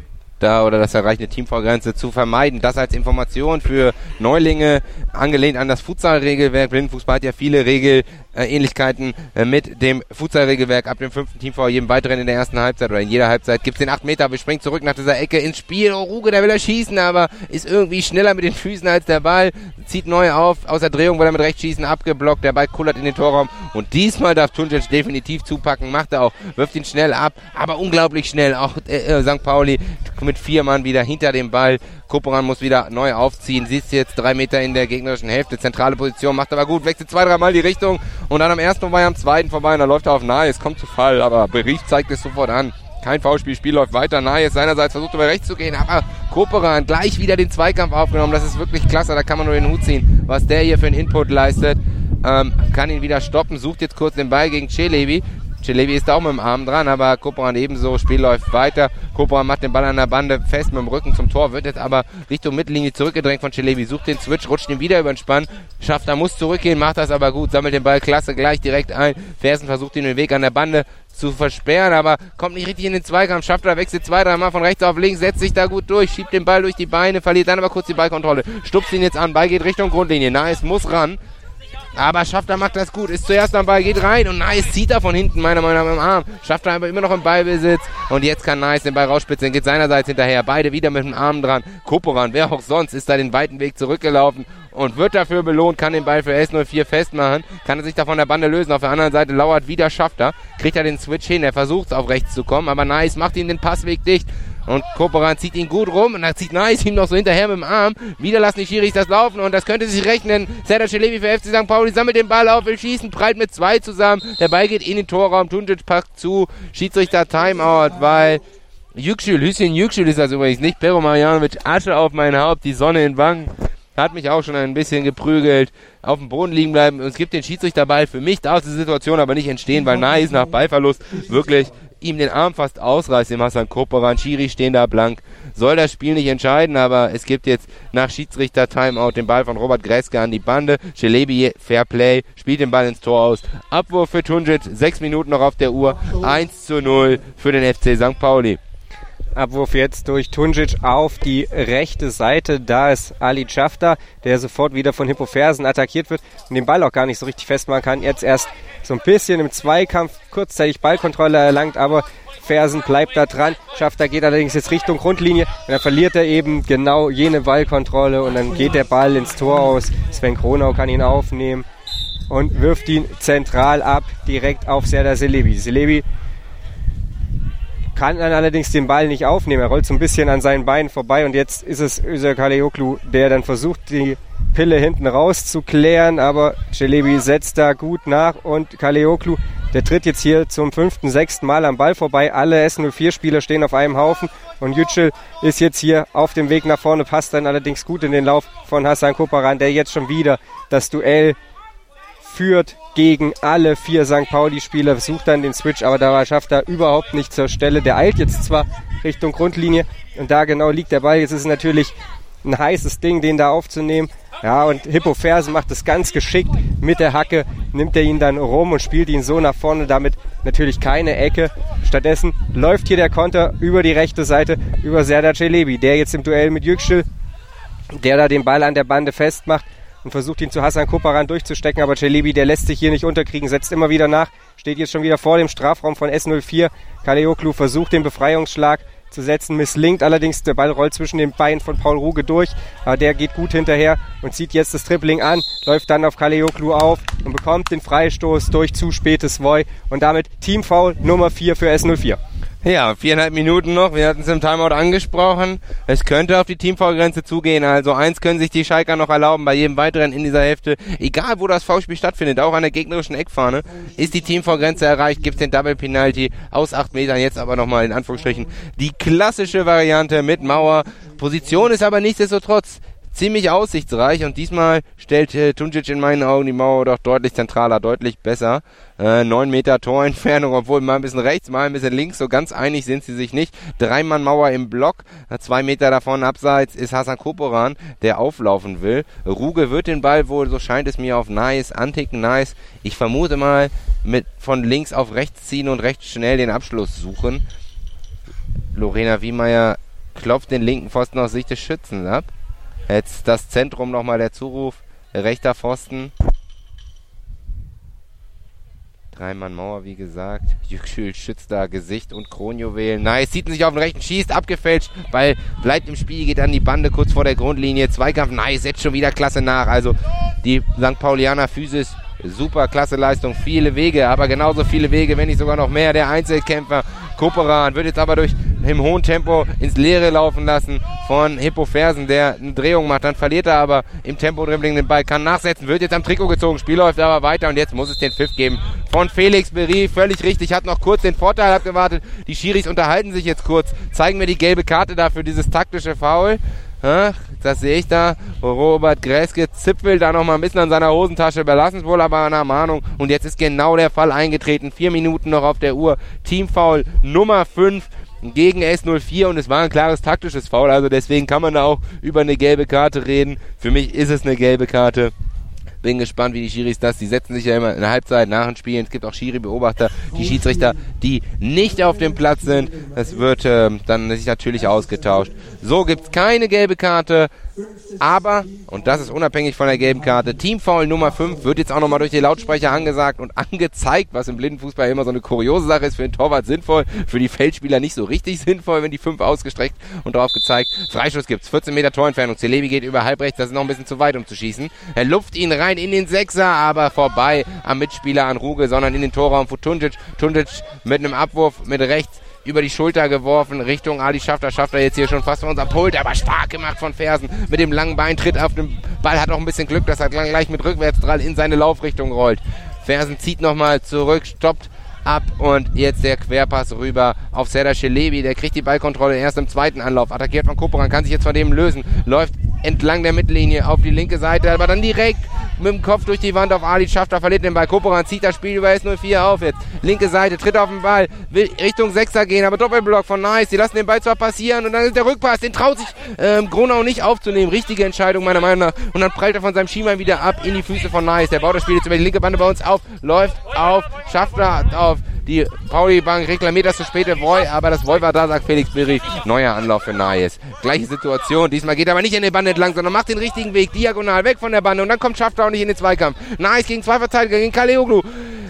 da oder das Erreichen der Teamvorgrenze zu vermeiden. Das als Information für Neulinge, angelehnt an das Futsal-Regelwerk. Blindenfußball hat ja viele Regelähnlichkeiten äh, mit dem Futsal-Regelwerk. Ab dem fünften Team vor jedem weiteren in der ersten Halbzeit oder in jeder Halbzeit gibt es den 8 Meter. Wir springen zurück nach dieser Ecke ins Spiel. Oh, Ruge, der will er schießen, aber ist irgendwie schneller mit den Füßen als der Ball. Zieht neu auf. Aus der Drehung will er mit rechts schießen, abgeblockt. Der Ball kullert in den Torraum. Und diesmal darf Tunjic definitiv zupacken. Macht er auch. Wirft ihn schnell ab. Aber unglaublich schnell. Auch äh, äh St. Pauli mit vier Mann wieder hinter dem Ball. Koperan muss wieder neu aufziehen. Sitzt jetzt drei Meter in der gegnerischen Hälfte. Zentrale Position, macht aber gut. Wechselt zwei, dreimal die Richtung. Und dann am ersten vorbei, am zweiten vorbei. Und dann läuft er auf nahe. Es kommt zu Fall. Aber Bericht zeigt es sofort an. Kein Foulspiel, Spiel läuft weiter. Nahe ist seinerseits versucht über rechts zu gehen, aber Koperan gleich wieder den Zweikampf aufgenommen. Das ist wirklich klasse, da kann man nur den Hut ziehen, was der hier für einen Input leistet. Ähm, kann ihn wieder stoppen, sucht jetzt kurz den Ball gegen Celebi. Celebi ist auch mit dem Arm dran, aber Koperan ebenso. Spiel läuft weiter. Koperan macht den Ball an der Bande fest mit dem Rücken zum Tor, wird jetzt aber Richtung Mittellinie zurückgedrängt von Celebi. Sucht den Switch, rutscht ihn wieder über den Spann. Schafft, er muss zurückgehen, macht das aber gut, sammelt den Ball klasse gleich direkt ein. Fersen versucht ihn den Weg an der Bande zu versperren, aber kommt nicht richtig in den Zweikampf, schafft er, wechselt zwei, dreimal von rechts auf links, setzt sich da gut durch, schiebt den Ball durch die Beine, verliert dann aber kurz die Ballkontrolle, stupst ihn jetzt an, Ball geht Richtung Grundlinie, nice, muss ran, aber Schafter macht das gut, ist zuerst am Ball, geht rein und Nice zieht er von hinten, meiner Meinung nach, dem Arm. Schafter aber immer noch im Ballbesitz und jetzt kann Nice den Ball rausspitzen, geht seinerseits hinterher. Beide wieder mit dem Arm dran. Koporan, wer auch sonst, ist da den weiten Weg zurückgelaufen und wird dafür belohnt, kann den Ball für S04 festmachen, kann er sich da von der Bande lösen. Auf der anderen Seite lauert wieder Schafter, kriegt er den Switch hin, er versucht auf rechts zu kommen, aber Nice macht ihm den Passweg dicht und Koperan zieht ihn gut rum und dann zieht Nice ihm noch so hinterher mit dem Arm. Wieder lassen die Schiris das laufen und das könnte sich rechnen. Serdar Celebi für FC St. Pauli sammelt den Ball auf, will schießen, prallt mit zwei zusammen. Der Ball geht in den Torraum, Tunjic packt zu, Schiedsrichter Timeout, weil Yüksel, Hüssein Yüksel ist das übrigens nicht. Pero Marjanovic, Asche auf mein Haupt, die Sonne in Wangen. Hat mich auch schon ein bisschen geprügelt. Auf dem Boden liegen bleiben. Und es gibt den Schiedsrichterball. Für mich darf diese Situation aber nicht entstehen, weil Nice nach Ballverlust wirklich ihm den Arm fast ausreißt, dem Hassan Koperan. Schiri stehen da blank. Soll das Spiel nicht entscheiden, aber es gibt jetzt nach Schiedsrichter Timeout den Ball von Robert Greske an die Bande. Celebi, Fair Play, spielt den Ball ins Tor aus. Abwurf für Tunjit, sechs Minuten noch auf der Uhr. 1 zu 0 für den FC St. Pauli. Abwurf jetzt durch Tunjic auf die rechte Seite. Da ist Ali Schafter, der sofort wieder von Hippofersen attackiert wird und den Ball auch gar nicht so richtig festmachen kann. Jetzt erst so ein bisschen im Zweikampf kurzzeitig Ballkontrolle erlangt, aber Fersen bleibt da dran. Schafter geht allerdings jetzt Richtung Grundlinie und dann verliert er eben genau jene Ballkontrolle und dann geht der Ball ins Tor aus. Sven Kronau kann ihn aufnehmen und wirft ihn zentral ab, direkt auf Serdar Selebi. Selebi kann dann allerdings den Ball nicht aufnehmen. Er rollt so ein bisschen an seinen Beinen vorbei und jetzt ist es Özer Kaleoklu, der dann versucht, die Pille hinten rauszuklären, aber Celebi setzt da gut nach und Kaleoklu Der tritt jetzt hier zum fünften, sechsten Mal am Ball vorbei. Alle S04-Spieler stehen auf einem Haufen und Yücel ist jetzt hier auf dem Weg nach vorne, passt dann allerdings gut in den Lauf von Hassan Koparan, der jetzt schon wieder das Duell führt gegen alle vier St. Pauli-Spieler, sucht dann den Switch, aber da schafft er überhaupt nicht zur Stelle. Der eilt jetzt zwar Richtung Grundlinie und da genau liegt der Ball. Jetzt ist es natürlich ein heißes Ding, den da aufzunehmen. Ja, und Hippo Fersen macht es ganz geschickt. Mit der Hacke nimmt er ihn dann rum und spielt ihn so nach vorne. Damit natürlich keine Ecke. Stattdessen läuft hier der Konter über die rechte Seite über Serdar Celebi, der jetzt im Duell mit Yüksel, der da den Ball an der Bande festmacht und versucht ihn zu Hassan Koparan durchzustecken, aber Celebi, der lässt sich hier nicht unterkriegen, setzt immer wieder nach, steht jetzt schon wieder vor dem Strafraum von S04. Kaleoklu versucht den Befreiungsschlag zu setzen, misslingt allerdings, der Ball rollt zwischen den Beinen von Paul Ruge durch, aber der geht gut hinterher und zieht jetzt das Tripling an, läuft dann auf Kaleoklu auf und bekommt den Freistoß durch zu spätes Voy und damit Teamfoul Nummer 4 für S04. Ja, viereinhalb Minuten noch. Wir hatten es im Timeout angesprochen. Es könnte auf die Teamfoulgrenze zugehen. Also eins können sich die Schalker noch erlauben bei jedem weiteren in dieser Hälfte. Egal, wo das Foulspiel stattfindet, auch an der gegnerischen Eckfahne, ist die Teamfoulgrenze erreicht, gibt es den Double Penalty aus acht Metern. Jetzt aber nochmal in Anführungsstrichen die klassische Variante mit Mauer. Position ist aber nichtsdestotrotz ziemlich aussichtsreich und diesmal stellt äh, Tunjic in meinen Augen die Mauer doch deutlich zentraler, deutlich besser. Äh, 9 Meter Torentfernung, obwohl mal ein bisschen rechts, mal ein bisschen links, so ganz einig sind sie sich nicht. Dreimann Mauer im Block, zwei Meter davon abseits ist Hassan Koporan, der auflaufen will. Ruge wird den Ball wohl, so scheint es mir, auf Nice, anticken Nice. Ich vermute mal, mit von links auf rechts ziehen und recht schnell den Abschluss suchen. Lorena Wiemeyer klopft den linken Pfosten aus Sicht des Schützens ab. Jetzt das Zentrum nochmal der Zuruf. Rechter Pfosten. Dreimann Mauer, wie gesagt. Yüksel schützt da Gesicht und Kronjuwelen. Nice, sieht sich auf den rechten, schießt, abgefälscht. Ball bleibt im Spiel, geht an die Bande kurz vor der Grundlinie. Zweikampf, nice, setzt schon wieder klasse nach. Also die St. Paulianer Physis Super klasse Leistung, viele Wege, aber genauso viele Wege, wenn nicht sogar noch mehr. Der Einzelkämpfer Koperan wird jetzt aber durch im hohen Tempo ins Leere laufen lassen von Hippo Fersen, der eine Drehung macht. Dann verliert er aber im Tempo-Dribbling den Ball, kann nachsetzen, wird jetzt am Trikot gezogen. Spiel läuft aber weiter und jetzt muss es den Pfiff geben von Felix Berry. Völlig richtig, hat noch kurz den Vorteil abgewartet. Die Schiris unterhalten sich jetzt kurz, zeigen mir die gelbe Karte dafür, dieses taktische Foul. Das sehe ich da. Robert Gräske zipfelt da noch mal ein bisschen an seiner Hosentasche, überlassen es wohl aber einer Mahnung. Und jetzt ist genau der Fall eingetreten. Vier Minuten noch auf der Uhr. Teamfoul Nummer 5 gegen S04 und es war ein klares taktisches Foul. Also deswegen kann man da auch über eine gelbe Karte reden. Für mich ist es eine gelbe Karte. Bin gespannt, wie die Schiris das. Die setzen sich ja immer in der Halbzeit nach dem Spiel. Es gibt auch Schiri-Beobachter, die Schiedsrichter, die nicht auf dem Platz sind. Das wird äh, dann sich natürlich ausgetauscht. So gibt's keine gelbe Karte. Aber, und das ist unabhängig von der gelben Karte, Teamfoul Nummer 5 wird jetzt auch nochmal durch die Lautsprecher angesagt und angezeigt, was im Blindenfußball immer so eine kuriose Sache ist. Für den Torwart sinnvoll, für die Feldspieler nicht so richtig sinnvoll, wenn die 5 ausgestreckt und drauf gezeigt. Freischuss gibt's, 14 Meter Torentfernung. Celebi geht über halbrechts, das ist noch ein bisschen zu weit, um zu schießen. Er luft ihn rein in den Sechser, aber vorbei am Mitspieler an Ruge, sondern in den Torraum von Tunjic. Tunjic mit einem Abwurf mit rechts über die Schulter geworfen Richtung Ali Schafter. Schafter jetzt hier schon fast vor unserem Pult, aber stark gemacht von Fersen. Mit dem langen Bein tritt auf den Ball, hat auch ein bisschen Glück, dass er gleich mit Rückwärtsdrall in seine Laufrichtung rollt. Fersen zieht nochmal zurück, stoppt ab und jetzt der Querpass rüber auf Serdar Schelebi. Der kriegt die Ballkontrolle erst im zweiten Anlauf. Attackiert von Koperan, kann sich jetzt von dem lösen. Läuft entlang der Mittellinie auf die linke Seite, aber dann direkt mit dem Kopf durch die Wand auf Ali Schafter, verliert den Ball. Koperan zieht das Spiel über S04 auf jetzt. Linke Seite, tritt auf den Ball, will Richtung Sechser gehen, aber Doppelblock von Nice. Die lassen den Ball zwar passieren und dann ist der Rückpass, den traut sich ähm, Gronau nicht aufzunehmen. Richtige Entscheidung meiner Meinung nach. Und dann prallt er von seinem Schienbein wieder ab in die Füße von Nice. Der baut das Spiel jetzt über die linke Bande bei uns auf, läuft auf, Schafter auf die Pauli-Bank reklamiert das zu späte Voy, aber das Voy war da, sagt Felix Berry. Neuer Anlauf für Nayes. Gleiche Situation. Diesmal geht er aber nicht in die Bande entlang, sondern macht den richtigen Weg, diagonal, weg von der Bande. Und dann kommt Schafter auch nicht in den Zweikampf. Nayes gegen zwei Verteidiger, gegen Kaleoglu.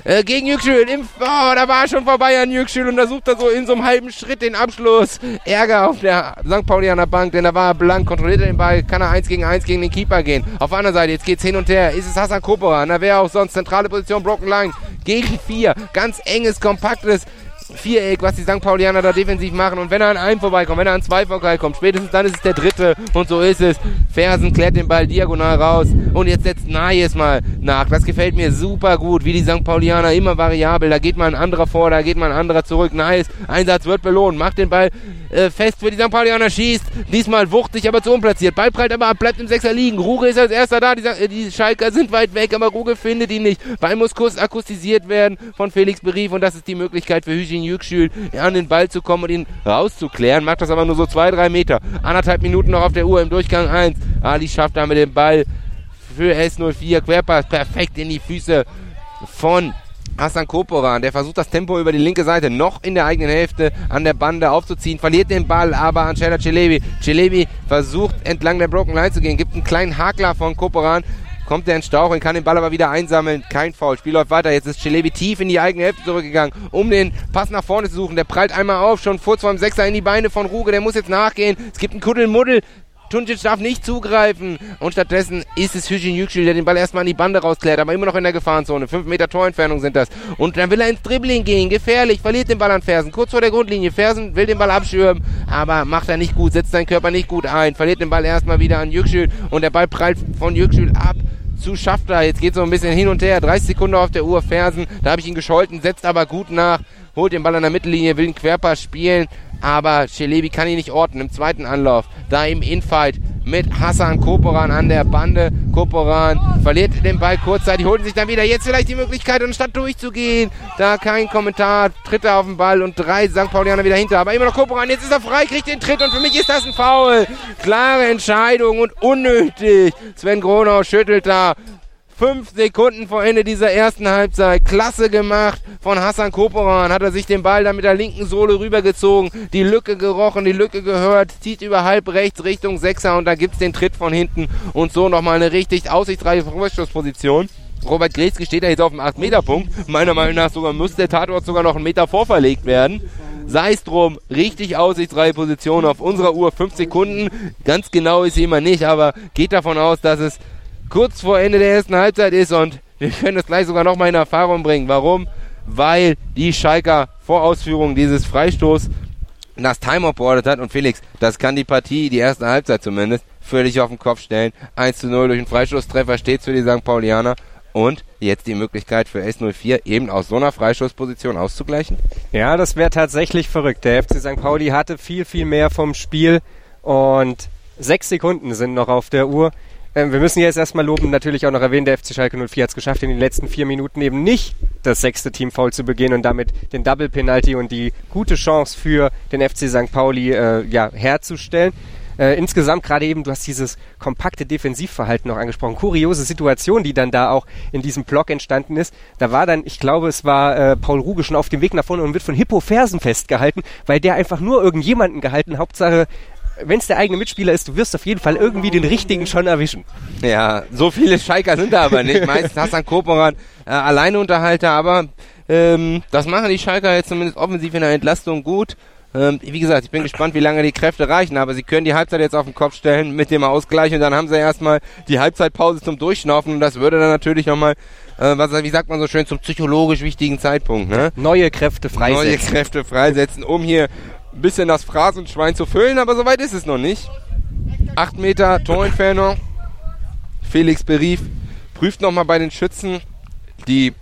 Äh, gegen. Im, oh, da war er schon vorbei an Yüksel und da sucht er so in so einem halben Schritt den Abschluss. Ärger auf der St. Paulianer Bank, denn da war er blank, kontrolliert er den Ball, kann er eins gegen eins gegen den Keeper gehen. Auf der anderen Seite, jetzt geht's hin und her. Ist es Hassan Kopera? Na, wer auch sonst. Zentrale Position, Broken Line. Gegen vier. Ganz enges, kompaktes Viereck, was die St. Paulianer da defensiv machen. Und wenn er an einem vorbeikommt, wenn er an zwei vorbeikommt, spätestens dann ist es der dritte. Und so ist es. Fersen klärt den Ball diagonal raus. Und jetzt setzt Nayes mal nach. Das gefällt mir super gut, wie die St. Paulianer immer variabel. Da geht mal ein anderer vor, da geht mal ein anderer zurück. Nayes, Einsatz wird belohnt. Macht den Ball äh, fest für die St. Paulianer, schießt. Diesmal wuchtig, aber zu unplatziert. Ball prallt aber ab, bleibt im Sechser liegen. Ruge ist als erster da. Die, äh, die Schalker sind weit weg, aber Ruge findet ihn nicht. Ball muss kurz akustisiert werden von Felix Berief. Und das ist die Möglichkeit für Hüchin Yüksel, an den Ball zu kommen und ihn rauszuklären. Macht das aber nur so zwei, drei Meter. Anderthalb Minuten noch auf der Uhr im Durchgang 1. Ali schafft damit den Ball für S04. Querpass perfekt in die Füße von Hassan Koporan, der versucht das Tempo über die linke Seite noch in der eigenen Hälfte an der Bande aufzuziehen, verliert den Ball aber an Sheila Celebi. Celebi versucht entlang der Broken Line zu gehen, gibt einen kleinen Hakler von Koporan, kommt er in Stauch und kann den Ball aber wieder einsammeln. Kein Foul. Spiel läuft weiter. Jetzt ist Celebi tief in die eigene Hälfte zurückgegangen, um den Pass nach vorne zu suchen. Der prallt einmal auf, schon kurz vor dem Sechser in die Beine von Ruge. Der muss jetzt nachgehen. Es gibt einen Kuddelmuddel. Tunjic darf nicht zugreifen. Und stattdessen ist es Hücin Yüksel, der den Ball erstmal an die Bande rausklärt, aber immer noch in der Gefahrenzone. Fünf Meter Torentfernung sind das. Und dann will er ins Dribbling gehen. Gefährlich. Verliert den Ball an Fersen. Kurz vor der Grundlinie. Fersen will den Ball abschirmen, aber macht er nicht gut. Setzt seinen Körper nicht gut ein. Verliert den Ball erstmal wieder an Yüksel. Und der Ball prallt von Yüksel ab zu Schafter. Jetzt geht so ein bisschen hin und her. 30 Sekunden auf der Uhr. Fersen. Da habe ich ihn gescholten. Setzt aber gut nach. Holt den Ball an der Mittellinie. Will den Querpass spielen aber Celebi kann ihn nicht orten im zweiten Anlauf. Da im Infight mit Hassan Koporan an der Bande. Koporan verliert den Ball kurzzeitig, holt sich dann wieder. Jetzt vielleicht die Möglichkeit, anstatt durchzugehen. Da kein Kommentar, tritt er auf den Ball und drei St. Paulianer wieder hinter. Aber immer noch Koporan, jetzt ist er frei, kriegt den Tritt und für mich ist das ein Foul. Klare Entscheidung und unnötig. Sven Gronau schüttelt da Fünf Sekunden vor Ende dieser ersten Halbzeit. Klasse gemacht von Hassan Koporan. Hat er sich den Ball dann mit der linken Sohle rübergezogen. Die Lücke gerochen, die Lücke gehört. Zieht über halb rechts Richtung Sechser und da gibt's den Tritt von hinten. Und so nochmal eine richtig aussichtsreiche Vorstoßposition. Robert Gretzky steht da jetzt auf dem 8-Meter-Punkt. Meiner Meinung nach sogar muss der Tatort sogar noch einen Meter vorverlegt werden. Sei es drum, richtig aussichtsreiche Position auf unserer Uhr, 5 Sekunden. Ganz genau ist sie immer nicht, aber geht davon aus, dass es kurz vor Ende der ersten Halbzeit ist und wir können das gleich sogar nochmal in Erfahrung bringen. Warum? Weil die Schalker vor Ausführung dieses Freistoß das Timeout beordert hat und Felix, das kann die Partie, die erste Halbzeit zumindest, völlig auf den Kopf stellen. 1 zu 0 durch einen Freistoßtreffer steht für die St. Paulianer und jetzt die Möglichkeit für S04 eben aus so einer Freistoßposition auszugleichen? Ja, das wäre tatsächlich verrückt. Der FC St. Pauli hatte viel, viel mehr vom Spiel und sechs Sekunden sind noch auf der Uhr. Ähm, wir müssen jetzt erstmal loben, natürlich auch noch erwähnen, der FC Schalke 04 hat es geschafft, in den letzten vier Minuten eben nicht das sechste Team Foul zu begehen und damit den Double Penalty und die gute Chance für den FC St. Pauli äh, ja, herzustellen. Äh, insgesamt gerade eben, du hast dieses kompakte Defensivverhalten noch angesprochen. Kuriose Situation, die dann da auch in diesem Block entstanden ist. Da war dann, ich glaube, es war äh, Paul Ruge schon auf dem Weg nach vorne und wird von Hippo Fersen festgehalten, weil der einfach nur irgendjemanden gehalten. Hauptsache, wenn es der eigene Mitspieler ist, du wirst auf jeden Fall irgendwie den richtigen schon erwischen. Ja, so viele Schalker sind da aber nicht. Meistens Hassan Koperan äh, Alleinunterhalter, aber ähm, das machen die Schalker jetzt zumindest offensiv in der Entlastung gut. Ähm, wie gesagt, ich bin gespannt, wie lange die Kräfte reichen, aber sie können die Halbzeit jetzt auf den Kopf stellen mit dem Ausgleich und dann haben sie erstmal die Halbzeitpause zum Durchschnaufen und das würde dann natürlich nochmal, äh, was, wie sagt man so schön, zum psychologisch wichtigen Zeitpunkt, ne? Neue Kräfte freisetzen. Neue Kräfte freisetzen, um hier ein bisschen das Phrasenschwein zu füllen, aber soweit ist es noch nicht. 8 Meter Torentfernung. Felix Berief prüft nochmal bei den Schützen die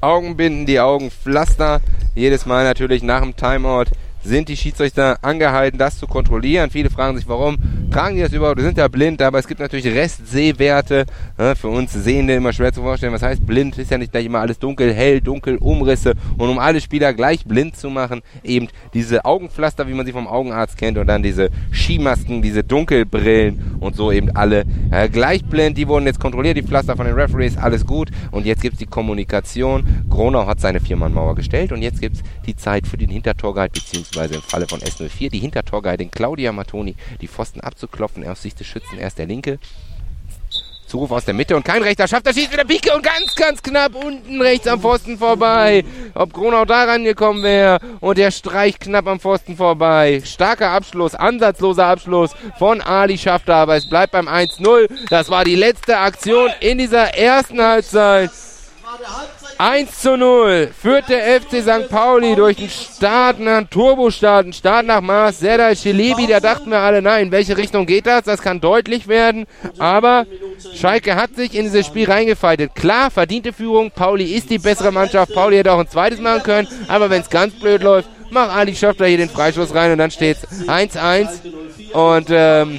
Augenbinden, die Augenpflaster. Jedes Mal natürlich nach dem Timeout sind die Schiedsrichter angehalten, das zu kontrollieren. Viele fragen sich, warum tragen die das überhaupt? Die sind ja blind, aber es gibt natürlich Restsehwerte. Ja, für uns Sehende immer schwer zu vorstellen. Was heißt blind? Ist ja nicht gleich immer alles dunkel, hell, dunkel, Umrisse. Und um alle Spieler gleich blind zu machen, eben diese Augenpflaster, wie man sie vom Augenarzt kennt, und dann diese Skimasken, diese Dunkelbrillen und so eben alle äh, gleich blind. Die wurden jetzt kontrolliert, die Pflaster von den Referees, alles gut. Und jetzt gibt's die Kommunikation. Gronau hat seine Viermannmauer gestellt und jetzt gibt's die Zeit für den Hintertorguide beziehungsweise beziehungsweise im Falle von S04 die Hintertorguidin Claudia Matoni, die Pfosten abzuklopfen, aus Sicht des Schützen erst der linke. Zuruf aus der Mitte und kein rechter schafft, er schießt wieder Pike und ganz, ganz knapp unten rechts am Pfosten vorbei. Ob Gronau da rangekommen wäre und der streicht knapp am Pfosten vorbei. Starker Abschluss, ansatzloser Abschluss von Ali Schafter, aber es bleibt beim 1-0. Das war die letzte Aktion in dieser ersten Halbzeit. 1 zu 0 führt der FC St. Pauli durch den Start, einen Turbostart, einen Start nach Mars. Serdar Schelebi, da dachten wir alle, nein, in welche Richtung geht das? Das kann deutlich werden. Aber Schalke hat sich in dieses Spiel reingefeitet. Klar, verdiente Führung. Pauli ist die bessere Mannschaft. Pauli hätte auch ein zweites machen können. Aber wenn es ganz blöd läuft, macht Ali Schöpfler hier den Freischuss rein und dann steht es 1-1. Und ähm,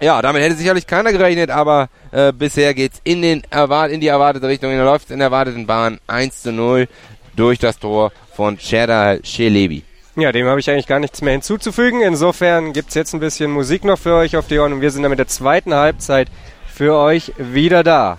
ja, damit hätte sicherlich keiner gerechnet, aber äh, bisher geht's in, den erwart in die erwartete Richtung. Er läuft in der erwarteten Bahn 1 zu 0 durch das Tor von Cheddar Shelebi. Ja, dem habe ich eigentlich gar nichts mehr hinzuzufügen. Insofern gibt's jetzt ein bisschen Musik noch für euch auf die Ohren und wir sind dann mit der zweiten Halbzeit für euch wieder da.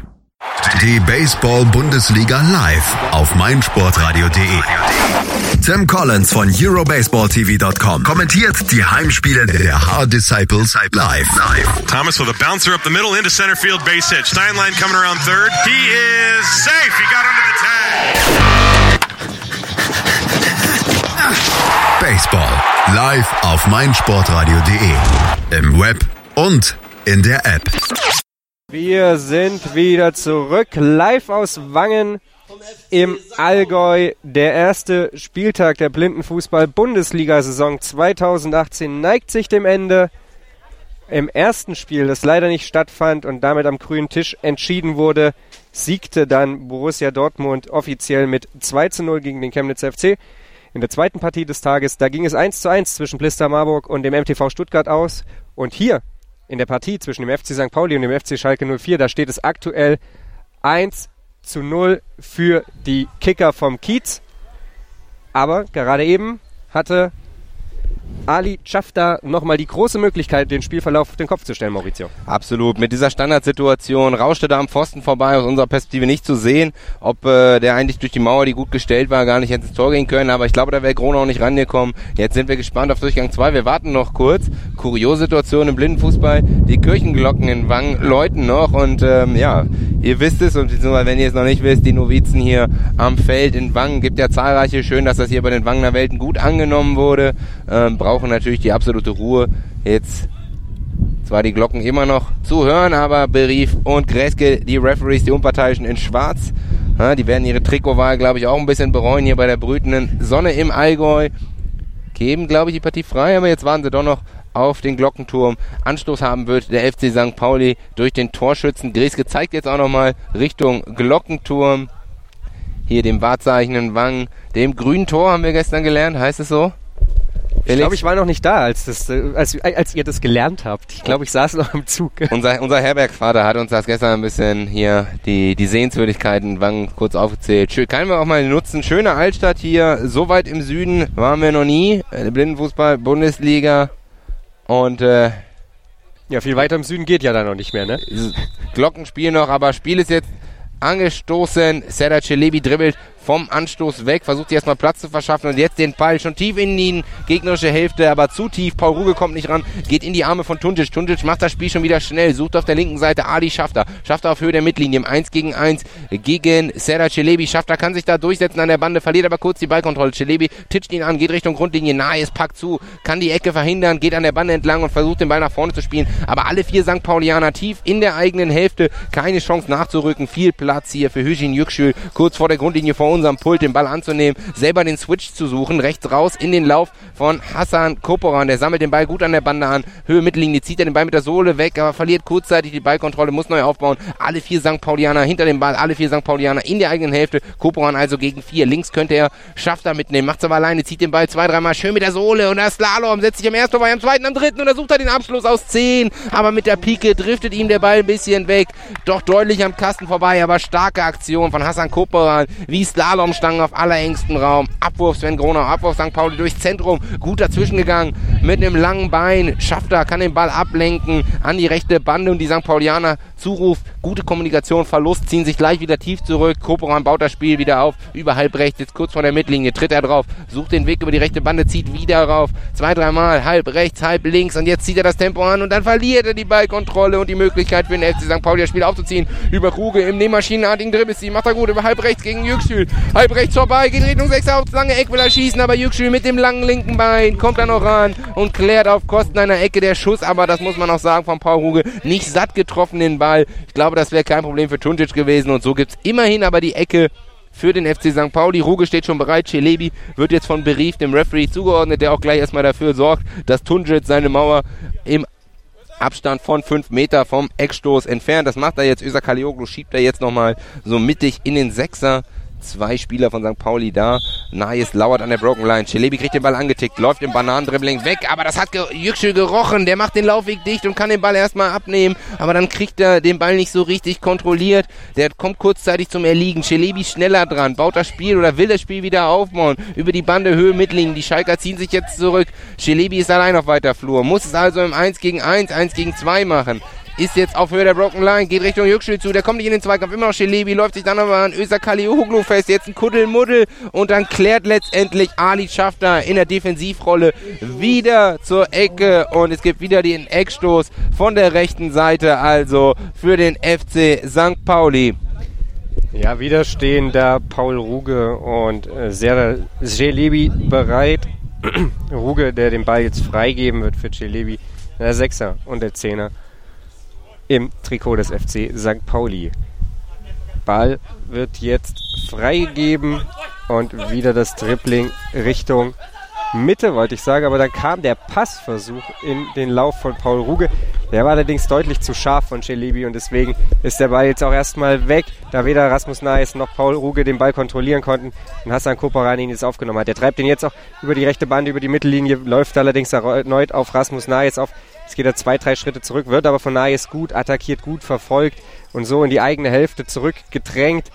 Die Baseball-Bundesliga live auf meinsportradio.de. Tim Collins von EuroBaseballTV.com kommentiert die Heimspiele der Hard Disciples live. Thomas with a bouncer up the middle into center field base hit. Steinlein coming around third. He is safe. He got under the tag. Baseball live auf meinsportradio.de. Im Web und in der App. Wir sind wieder zurück, live aus Wangen im Allgäu. Der erste Spieltag der Blindenfußball-Bundesliga-Saison 2018 neigt sich dem Ende. Im ersten Spiel, das leider nicht stattfand und damit am grünen Tisch entschieden wurde, siegte dann Borussia Dortmund offiziell mit 2 zu 0 gegen den Chemnitzer FC. In der zweiten Partie des Tages, da ging es 1 zu 1 zwischen Blister Marburg und dem MTV Stuttgart aus. Und hier in der Partie zwischen dem FC St. Pauli und dem FC Schalke 04, da steht es aktuell 1 zu 0 für die Kicker vom Kiez. Aber gerade eben hatte Ali Schafter nochmal die große Möglichkeit, den Spielverlauf auf den Kopf zu stellen, Maurizio. Absolut. Mit dieser Standardsituation rauschte da am Pfosten vorbei, aus unserer Perspektive nicht zu sehen, ob äh, der eigentlich durch die Mauer, die gut gestellt war, gar nicht ins Tor gehen können. Aber ich glaube, da wäre Gronau nicht rangekommen. Jetzt sind wir gespannt auf Durchgang 2. Wir warten noch kurz. Kuriose Situation im Blindenfußball. Die Kirchenglocken in Wangen läuten noch. Und ähm, ja, ihr wisst es. Und wenn ihr es noch nicht wisst, die Novizen hier am Feld in Wangen gibt ja zahlreiche. Schön, dass das hier bei den Wangener Welten gut angenommen wurde. Ähm, brauchen natürlich die absolute Ruhe. Jetzt zwar die Glocken immer noch zu hören, aber Berief und Greske, die Referees, die Unparteiischen in Schwarz, ja, die werden ihre Trikotwahl, glaube ich, auch ein bisschen bereuen hier bei der brütenden Sonne im Allgäu. Geben, glaube ich, die Partie frei, aber jetzt waren sie doch noch auf den Glockenturm. Anstoß haben wird der FC St. Pauli durch den Torschützen. Greske zeigt jetzt auch nochmal Richtung Glockenturm. Hier dem Wahrzeichen in Wangen. Dem grünen Tor haben wir gestern gelernt, heißt es so? Ich glaube, ich war noch nicht da, als, das, äh, als, als ihr das gelernt habt. Ich glaube, ich saß noch im Zug. Unser, unser Herbergvater hat uns das gestern ein bisschen hier die, die Sehenswürdigkeiten Wangen kurz aufgezählt. Schön, können wir auch mal nutzen. Schöne Altstadt hier. So weit im Süden waren wir noch nie. Äh, Blindenfußball, Bundesliga. Und äh, ja, viel weiter im Süden geht ja da noch nicht mehr, ne? Glockenspiel noch, aber Spiel ist jetzt angestoßen. Serdar Celebi dribbelt vom Anstoß weg, versucht erstmal Platz zu verschaffen und jetzt den Ball schon tief in die gegnerische Hälfte, aber zu tief. Paul Ruge kommt nicht ran, geht in die Arme von Tuntic. Tuntic macht das Spiel schon wieder schnell, sucht auf der linken Seite Ali Schafter. Schafter auf Höhe der Mittellinie im 1 gegen 1 gegen Serdar Celebi. Schafter kann sich da durchsetzen an der Bande, verliert aber kurz die Ballkontrolle. Celebi titscht ihn an, geht Richtung Grundlinie, nahe ist, packt zu, kann die Ecke verhindern, geht an der Bande entlang und versucht den Ball nach vorne zu spielen. Aber alle vier St. Paulianer tief in der eigenen Hälfte, keine Chance nachzurücken. Viel Platz hier für Hüjin Yüksel, kurz vor der Grundlinie vor unserem Pult, den Ball anzunehmen, selber den Switch zu suchen, rechts raus in den Lauf von Hassan Koporan. Der sammelt den Ball gut an der Bande an, Höhe Mittellinie, zieht er den Ball mit der Sohle weg, aber verliert kurzzeitig die Ballkontrolle, muss neu aufbauen. Alle vier St. Paulianer hinter dem Ball, alle vier St. Paulianer in der eigenen Hälfte. Koporan also gegen vier. Links könnte er, schafft er mitnehmen, macht's aber alleine, zieht den Ball zwei, dreimal schön mit der Sohle und der Slalom setzt sich am ersten vorbei, am zweiten, am dritten und da sucht er den Abschluss aus zehn. Aber mit der Pike driftet ihm der Ball ein bisschen weg. Doch deutlich am Kasten vorbei, aber starke Aktion von Hassan Koporan, wie Slalomstangen auf allerengstem Raum. Abwurf Sven Gronau, Abwurf St. Pauli durchs Zentrum. Gut dazwischen gegangen mit einem langen Bein. Schafft er, kann den Ball ablenken an die rechte Bande und die St. Paulianer Zuruf, gute Kommunikation, Verlust, ziehen sich gleich wieder tief zurück. Koporan baut das Spiel wieder auf, über halb rechts, jetzt kurz vor der Mittellinie, tritt er drauf, sucht den Weg über die rechte Bande, zieht wieder rauf. Zwei, dreimal, halb rechts, halb links und jetzt zieht er das Tempo an und dann verliert er die Ballkontrolle und die Möglichkeit für den FC St. Pauli das Spiel aufzuziehen. Über Ruge im Nähmaschinenartigen Dribbelziehen, macht er gut, über halb rechts gegen Jüchschül. Halb rechts vorbei, geht Richtung 6 aufs lange Eck, will er schießen, aber Jüchschül mit dem langen linken Bein kommt da noch ran und klärt auf Kosten einer Ecke der Schuss, aber das muss man auch sagen von Paul Ruge, nicht satt getroffen den Ball. Ich glaube, das wäre kein Problem für Tuntic gewesen und so gibt es immerhin aber die Ecke für den FC St. Pauli. Ruge steht schon bereit. Celebi wird jetzt von Berief, dem Referee, zugeordnet, der auch gleich erstmal dafür sorgt, dass Tunjic seine Mauer im Abstand von 5 Meter vom Eckstoß entfernt. Das macht er jetzt. Öser Kalioglu schiebt er jetzt nochmal so mittig in den Sechser. Zwei Spieler von St. Pauli da. Nayes lauert an der Broken Line. Celebi kriegt den Ball angetickt, läuft im Bananendribbling weg, aber das hat ge Yüksel gerochen. Der macht den Laufweg dicht und kann den Ball erstmal abnehmen, aber dann kriegt er den Ball nicht so richtig kontrolliert. Der kommt kurzzeitig zum Erliegen. Celebi schneller dran, baut das Spiel oder will das Spiel wieder aufbauen. Über die Bande Höhe mitlegen. Die Schalker ziehen sich jetzt zurück. Celebi ist allein auf weiter Flur, muss es also im 1 gegen 1, 1 gegen 2 machen ist jetzt auf Höhe der Broken Line, geht Richtung Yüksel zu, der kommt nicht in den Zweikampf, immer noch Schelebi, läuft sich dann aber an Özer Kalioglu fest, jetzt ein Kuddelmuddel und dann klärt letztendlich Ali Schafter in der Defensivrolle wieder zur Ecke und es gibt wieder den Eckstoß von der rechten Seite, also für den FC St. Pauli. Ja, wieder stehen da Paul Ruge und äh, Sera Celebi bereit. Ruge, der den Ball jetzt freigeben wird für Celebi, der Sechser und der Zehner im Trikot des FC St. Pauli. Ball wird jetzt freigegeben und wieder das Dribbling Richtung Mitte, wollte ich sagen, aber dann kam der Passversuch in den Lauf von Paul Ruge. Der war allerdings deutlich zu scharf von Celebi und deswegen ist der Ball jetzt auch erstmal weg, da weder Rasmus Naes noch Paul Ruge den Ball kontrollieren konnten und Hassan Koparan ihn jetzt aufgenommen hat. Der treibt ihn jetzt auch über die rechte Bande, über die Mittellinie, läuft allerdings erneut auf Rasmus Naes auf. Jetzt geht er zwei, drei Schritte zurück, wird aber von Naes gut attackiert, gut verfolgt und so in die eigene Hälfte zurückgedrängt.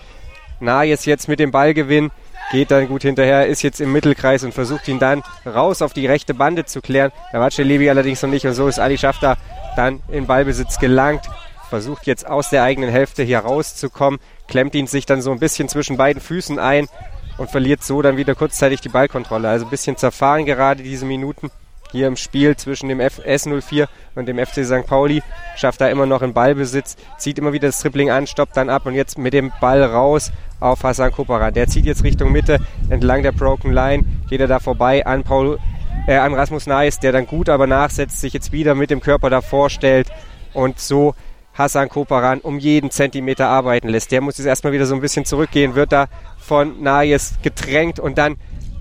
Naes jetzt mit dem Ballgewinn geht dann gut hinterher, ist jetzt im Mittelkreis und versucht ihn dann raus auf die rechte Bande zu klären. Da war Celebi allerdings noch nicht und so ist Ali Schafter dann in Ballbesitz gelangt. Versucht jetzt aus der eigenen Hälfte hier rauszukommen, klemmt ihn sich dann so ein bisschen zwischen beiden Füßen ein und verliert so dann wieder kurzzeitig die Ballkontrolle. Also ein bisschen zerfahren gerade diese Minuten hier im Spiel zwischen dem S04 und dem FC St. Pauli. Schafft da immer noch einen Ballbesitz, zieht immer wieder das Tripling an, stoppt dann ab und jetzt mit dem Ball raus auf Hassan Kopara. Der zieht jetzt Richtung Mitte entlang der Broken Line, geht er da vorbei an Paul, äh, an Rasmus Neis, der dann gut aber nachsetzt, sich jetzt wieder mit dem Körper davor stellt und so Hassan Koparan um jeden Zentimeter arbeiten lässt. Der muss jetzt erstmal wieder so ein bisschen zurückgehen, wird da von Nayes gedrängt und dann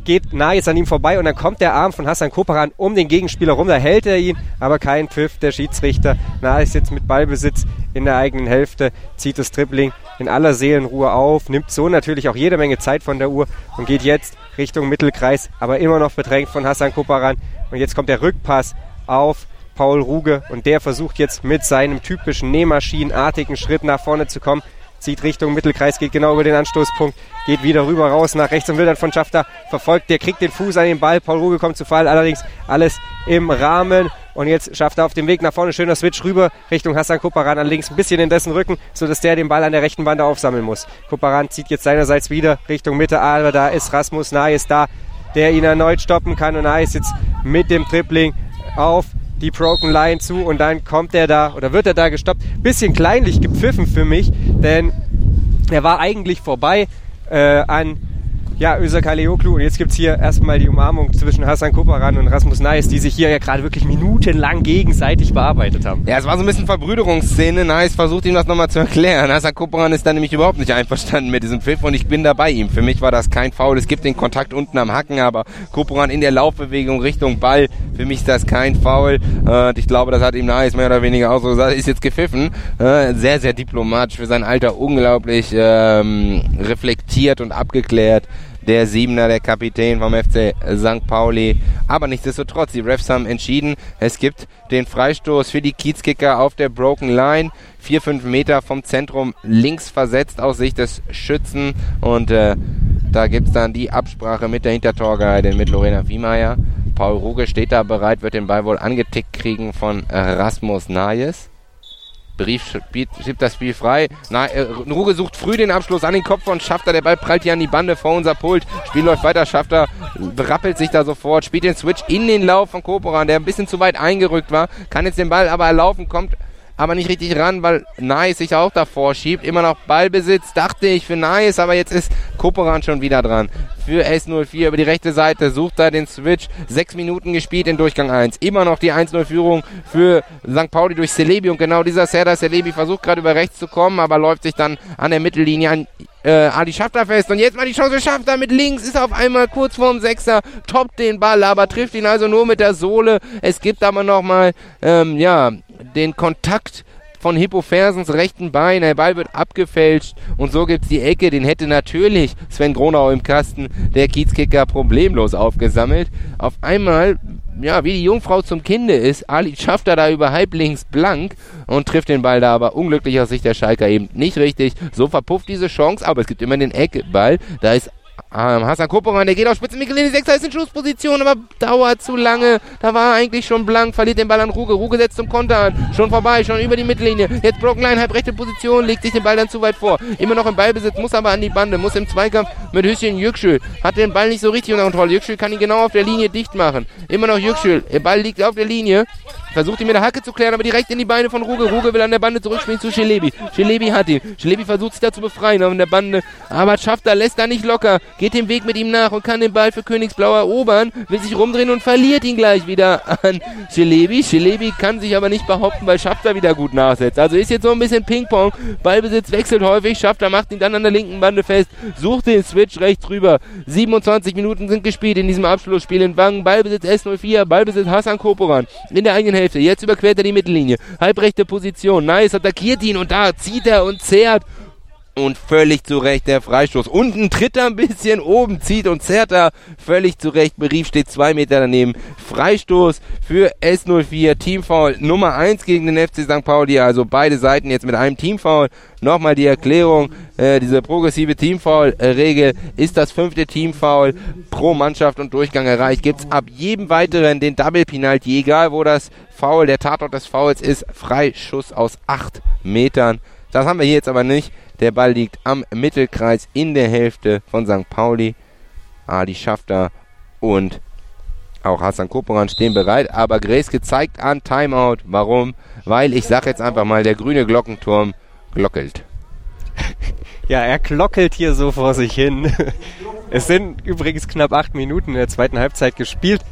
geht Nayes an ihm vorbei und dann kommt der Arm von Hassan Koparan um den Gegenspieler rum. Da hält er ihn, aber kein Pfiff. Der Schiedsrichter Nayes jetzt mit Ballbesitz in der eigenen Hälfte, zieht das Dribbling in aller Seelenruhe auf, nimmt so natürlich auch jede Menge Zeit von der Uhr und geht jetzt Richtung Mittelkreis, aber immer noch bedrängt von Hassan Koparan. Und jetzt kommt der Rückpass auf Paul Ruge und der versucht jetzt mit seinem typischen Nähmaschinenartigen Schritt nach vorne zu kommen zieht Richtung Mittelkreis, geht genau über den Anstoßpunkt, geht wieder rüber raus nach rechts und will dann von Schafter verfolgt. Der kriegt den Fuß an den Ball. Paul Ruge kommt zu Fall, allerdings alles im Rahmen. Und jetzt schafft er auf dem Weg nach vorne schöner Switch rüber Richtung Hassan Kuparan an links ein bisschen in dessen Rücken, sodass der den Ball an der rechten Bande aufsammeln muss. Kuparan zieht jetzt seinerseits wieder Richtung Mitte, aber da ist Rasmus Nayes da, der ihn erneut stoppen kann und Nayes jetzt mit dem Tripling auf die Broken Line zu und dann kommt er da oder wird er da gestoppt. Bisschen kleinlich gepfiffen für mich, denn er war eigentlich vorbei äh, an ja, Özer Kaleoklu. Und jetzt gibt es hier erstmal die Umarmung zwischen Hassan Koparan und Rasmus Neis, die sich hier ja gerade wirklich minutenlang gegenseitig bearbeitet haben. Ja, es war so ein bisschen Verbrüderungsszene. Neis versucht ihm das nochmal zu erklären. Hassan Koparan ist da nämlich überhaupt nicht einverstanden mit diesem Pfiff und ich bin da bei ihm. Für mich war das kein Foul. Es gibt den Kontakt unten am Hacken, aber Koparan in der Laufbewegung Richtung Ball. Für mich ist das kein Foul. Und ich glaube, das hat ihm Neis mehr oder weniger auch so gesagt. Ist jetzt gepfiffen. Sehr, sehr diplomatisch für sein Alter. Unglaublich ähm, reflektiert und abgeklärt der Siebener, der Kapitän vom FC St. Pauli. Aber nichtsdestotrotz, die Refs haben entschieden, es gibt den Freistoß für die Kiezkicker auf der Broken Line. Vier, fünf Meter vom Zentrum links versetzt aus Sicht des Schützen. Und äh, da gibt es dann die Absprache mit der Hintertorgeheide, mit Lorena Wiemeyer. Paul Ruge steht da bereit, wird den Ball wohl angetickt kriegen von Rasmus Nayes. Brief schiebt das Spiel frei. Na, äh, Ruge sucht früh den Abschluss an den Kopf von Schafter. Der Ball prallt hier an die Bande vor unser Pult. Spiel läuft weiter. Schafter rappelt sich da sofort. Spielt den Switch in den Lauf von Koporan, der ein bisschen zu weit eingerückt war. Kann jetzt den Ball aber erlaufen, kommt aber nicht richtig ran, weil Nice sich auch davor schiebt. Immer noch Ballbesitz, dachte ich für Nice, aber jetzt ist Koporan schon wieder dran. Für S04 über die rechte Seite sucht er den Switch. Sechs Minuten gespielt in Durchgang 1. Immer noch die 1-0-Führung für St. Pauli durch Celebi und genau dieser Serdar Celebi versucht gerade über rechts zu kommen, aber läuft sich dann an der Mittellinie an äh, Ali Schafter fest und jetzt mal die Chance Schafter mit links, ist auf einmal kurz vorm Sechser, toppt den Ball, aber trifft ihn also nur mit der Sohle. Es gibt aber nochmal, ähm, ja, den Kontakt von Hippo Fersens rechten Bein. Der Ball wird abgefälscht und so gibt es die Ecke. Den hätte natürlich Sven Gronau im Kasten, der Kiezkicker, problemlos aufgesammelt. Auf einmal, ja, wie die Jungfrau zum Kinde ist, Ali schafft er da über halblinks blank und trifft den Ball da aber unglücklich aus Sicht der Schalker eben nicht richtig. So verpufft diese Chance, aber es gibt immer den Eckball. Da ist ähm, Hassan Koporan, der geht auf Spitze. Michelini, Sechser ist in Schussposition, aber dauert zu lange. Da war er eigentlich schon blank, verliert den Ball an Ruge. Ruge setzt zum Konter an. Schon vorbei, schon über die Mittellinie. Jetzt Broken halb rechte Position, legt sich den Ball dann zu weit vor. Immer noch im Ballbesitz, muss aber an die Bande, muss im Zweikampf mit Hüsschen Jükschül. Hat den Ball nicht so richtig unter Kontrolle. Jükschül kann ihn genau auf der Linie dicht machen. Immer noch Jükschül. Der Ball liegt auf der Linie. Versucht ihn mit der Hacke zu klären, aber direkt in die Beine von Ruge. Ruge will an der Bande zurückspielen zu Schelebi. Schelebi hat ihn. Schelebi versucht sich da zu befreien an der Bande. Aber schafft er, lässt er nicht locker. Geht den Weg mit ihm nach und kann den Ball für Königsblau erobern. Will sich rumdrehen und verliert ihn gleich wieder an Schelebi. Schelebi kann sich aber nicht behaupten, weil Schafter wieder gut nachsetzt. Also ist jetzt so ein bisschen Ping-Pong. Ballbesitz wechselt häufig. Schafter macht ihn dann an der linken Bande fest. Sucht den Switch rechts rüber. 27 Minuten sind gespielt in diesem Abschlussspiel in Wangen. Ballbesitz S04. Ballbesitz Hassan Koporan. In der eigenen Hälfte. Jetzt überquert er die Mittellinie. Halbrechte Position. Nice, attackiert ihn und da zieht er und zerrt. Und völlig zu Recht der Freistoß. Unten tritt er ein bisschen, oben zieht und zerrt er völlig zu Recht. Berief steht zwei Meter daneben. Freistoß für S04. Teamfoul Nummer eins gegen den FC St. Pauli. Also beide Seiten jetzt mit einem Teamfoul. Nochmal die Erklärung. Äh, diese progressive Teamfoul-Regel ist das fünfte Teamfoul pro Mannschaft und Durchgang erreicht. Gibt's ab jedem weiteren den Double Penalty, egal wo das Foul, der Tatort des Fouls ist. Freischuss aus acht Metern. Das haben wir hier jetzt aber nicht. Der Ball liegt am Mittelkreis in der Hälfte von St. Pauli. Adi Schafter und auch Hassan Koporan stehen bereit. Aber Gräske zeigt an Timeout. Warum? Weil ich sag jetzt einfach mal, der grüne Glockenturm glockelt. Ja, er glockelt hier so vor sich hin. Es sind übrigens knapp acht Minuten in der zweiten Halbzeit gespielt.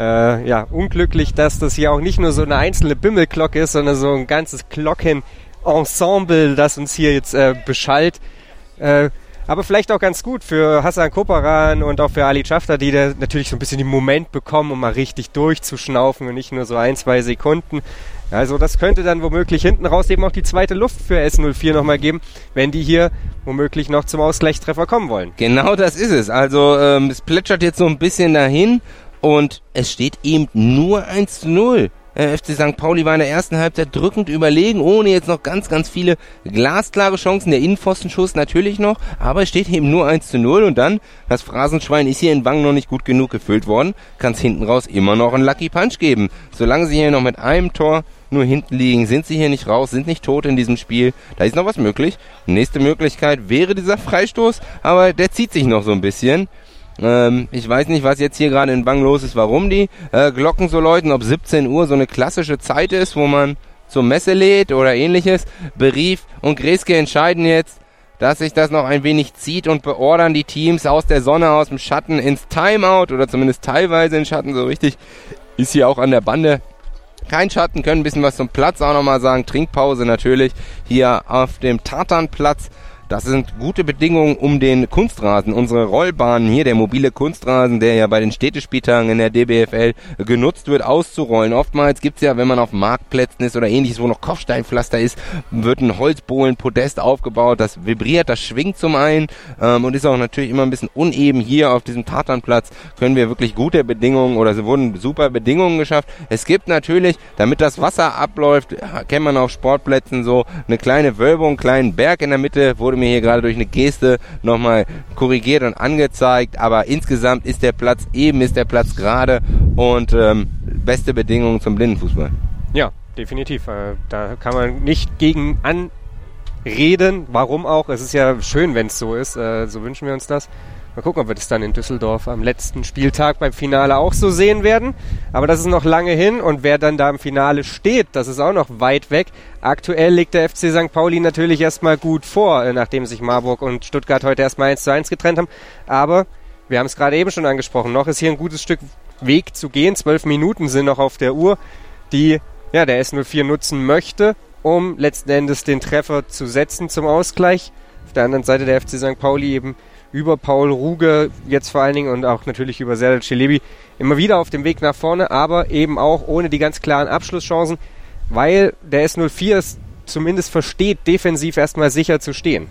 Äh, ja, unglücklich, dass das hier auch nicht nur so eine einzelne Bimmelglocke ist, sondern so ein ganzes Glocken Ensemble, das uns hier jetzt äh, beschallt. Äh, aber vielleicht auch ganz gut für Hassan Koparan und auch für Ali Schafter, die da natürlich so ein bisschen den Moment bekommen, um mal richtig durchzuschnaufen und nicht nur so ein, zwei Sekunden. Also das könnte dann womöglich hinten raus eben auch die zweite Luft für S04 nochmal geben, wenn die hier womöglich noch zum Ausgleichstreffer kommen wollen. Genau das ist es. Also ähm, es plätschert jetzt so ein bisschen dahin und es steht eben nur 1 zu 0. Äh, FC St. Pauli war in der ersten Halbzeit drückend überlegen, ohne jetzt noch ganz, ganz viele glasklare Chancen. Der Innenpfostenschuss natürlich noch, aber es steht eben nur 1 zu 0 und dann, das Phrasenschwein ist hier in Wang noch nicht gut genug gefüllt worden, kann es hinten raus immer noch einen Lucky Punch geben. Solange sie hier noch mit einem Tor nur hinten liegen, sind sie hier nicht raus, sind nicht tot in diesem Spiel. Da ist noch was möglich. Nächste Möglichkeit wäre dieser Freistoß, aber der zieht sich noch so ein bisschen. Ähm, ich weiß nicht, was jetzt hier gerade in Bang los ist, warum die äh, Glocken so läuten, ob 17 Uhr so eine klassische Zeit ist, wo man zur Messe lädt oder ähnliches. Berief und Greske entscheiden jetzt, dass sich das noch ein wenig zieht und beordern die Teams aus der Sonne, aus dem Schatten ins Timeout oder zumindest teilweise in Schatten, so richtig ist hier auch an der Bande kein Schatten, können ein bisschen was zum Platz auch nochmal sagen. Trinkpause natürlich hier auf dem Tatanplatz. Das sind gute Bedingungen um den Kunstrasen, unsere Rollbahnen hier, der mobile Kunstrasen, der ja bei den Städtespieltagen in der DBFL genutzt wird, auszurollen. Oftmals gibt's ja, wenn man auf Marktplätzen ist oder ähnliches, wo noch Kopfsteinpflaster ist, wird ein Holzbohlenpodest aufgebaut, das vibriert, das schwingt zum einen ähm, und ist auch natürlich immer ein bisschen uneben. Hier auf diesem Tatanplatz können wir wirklich gute Bedingungen oder es wurden super Bedingungen geschafft. Es gibt natürlich, damit das Wasser abläuft, kennt man auf Sportplätzen so, eine kleine Wölbung, einen kleinen Berg in der Mitte, wurde mir mir hier gerade durch eine Geste nochmal korrigiert und angezeigt. Aber insgesamt ist der Platz eben, ist der Platz gerade und ähm, beste Bedingungen zum Blindenfußball. Ja, definitiv. Äh, da kann man nicht gegen anreden. Warum auch? Es ist ja schön, wenn es so ist. Äh, so wünschen wir uns das. Mal gucken, ob wir das dann in Düsseldorf am letzten Spieltag beim Finale auch so sehen werden. Aber das ist noch lange hin und wer dann da im Finale steht, das ist auch noch weit weg. Aktuell liegt der FC St. Pauli natürlich erstmal gut vor, äh, nachdem sich Marburg und Stuttgart heute erstmal 1 zu 1 getrennt haben. Aber wir haben es gerade eben schon angesprochen, noch ist hier ein gutes Stück Weg zu gehen. Zwölf Minuten sind noch auf der Uhr, die ja, der S04 nutzen möchte, um letzten Endes den Treffer zu setzen zum Ausgleich. Auf der anderen Seite der FC St. Pauli eben über Paul Ruge jetzt vor allen Dingen und auch natürlich über Serdar Celebi immer wieder auf dem Weg nach vorne, aber eben auch ohne die ganz klaren Abschlusschancen, weil der S04 es zumindest versteht, defensiv erstmal sicher zu stehen.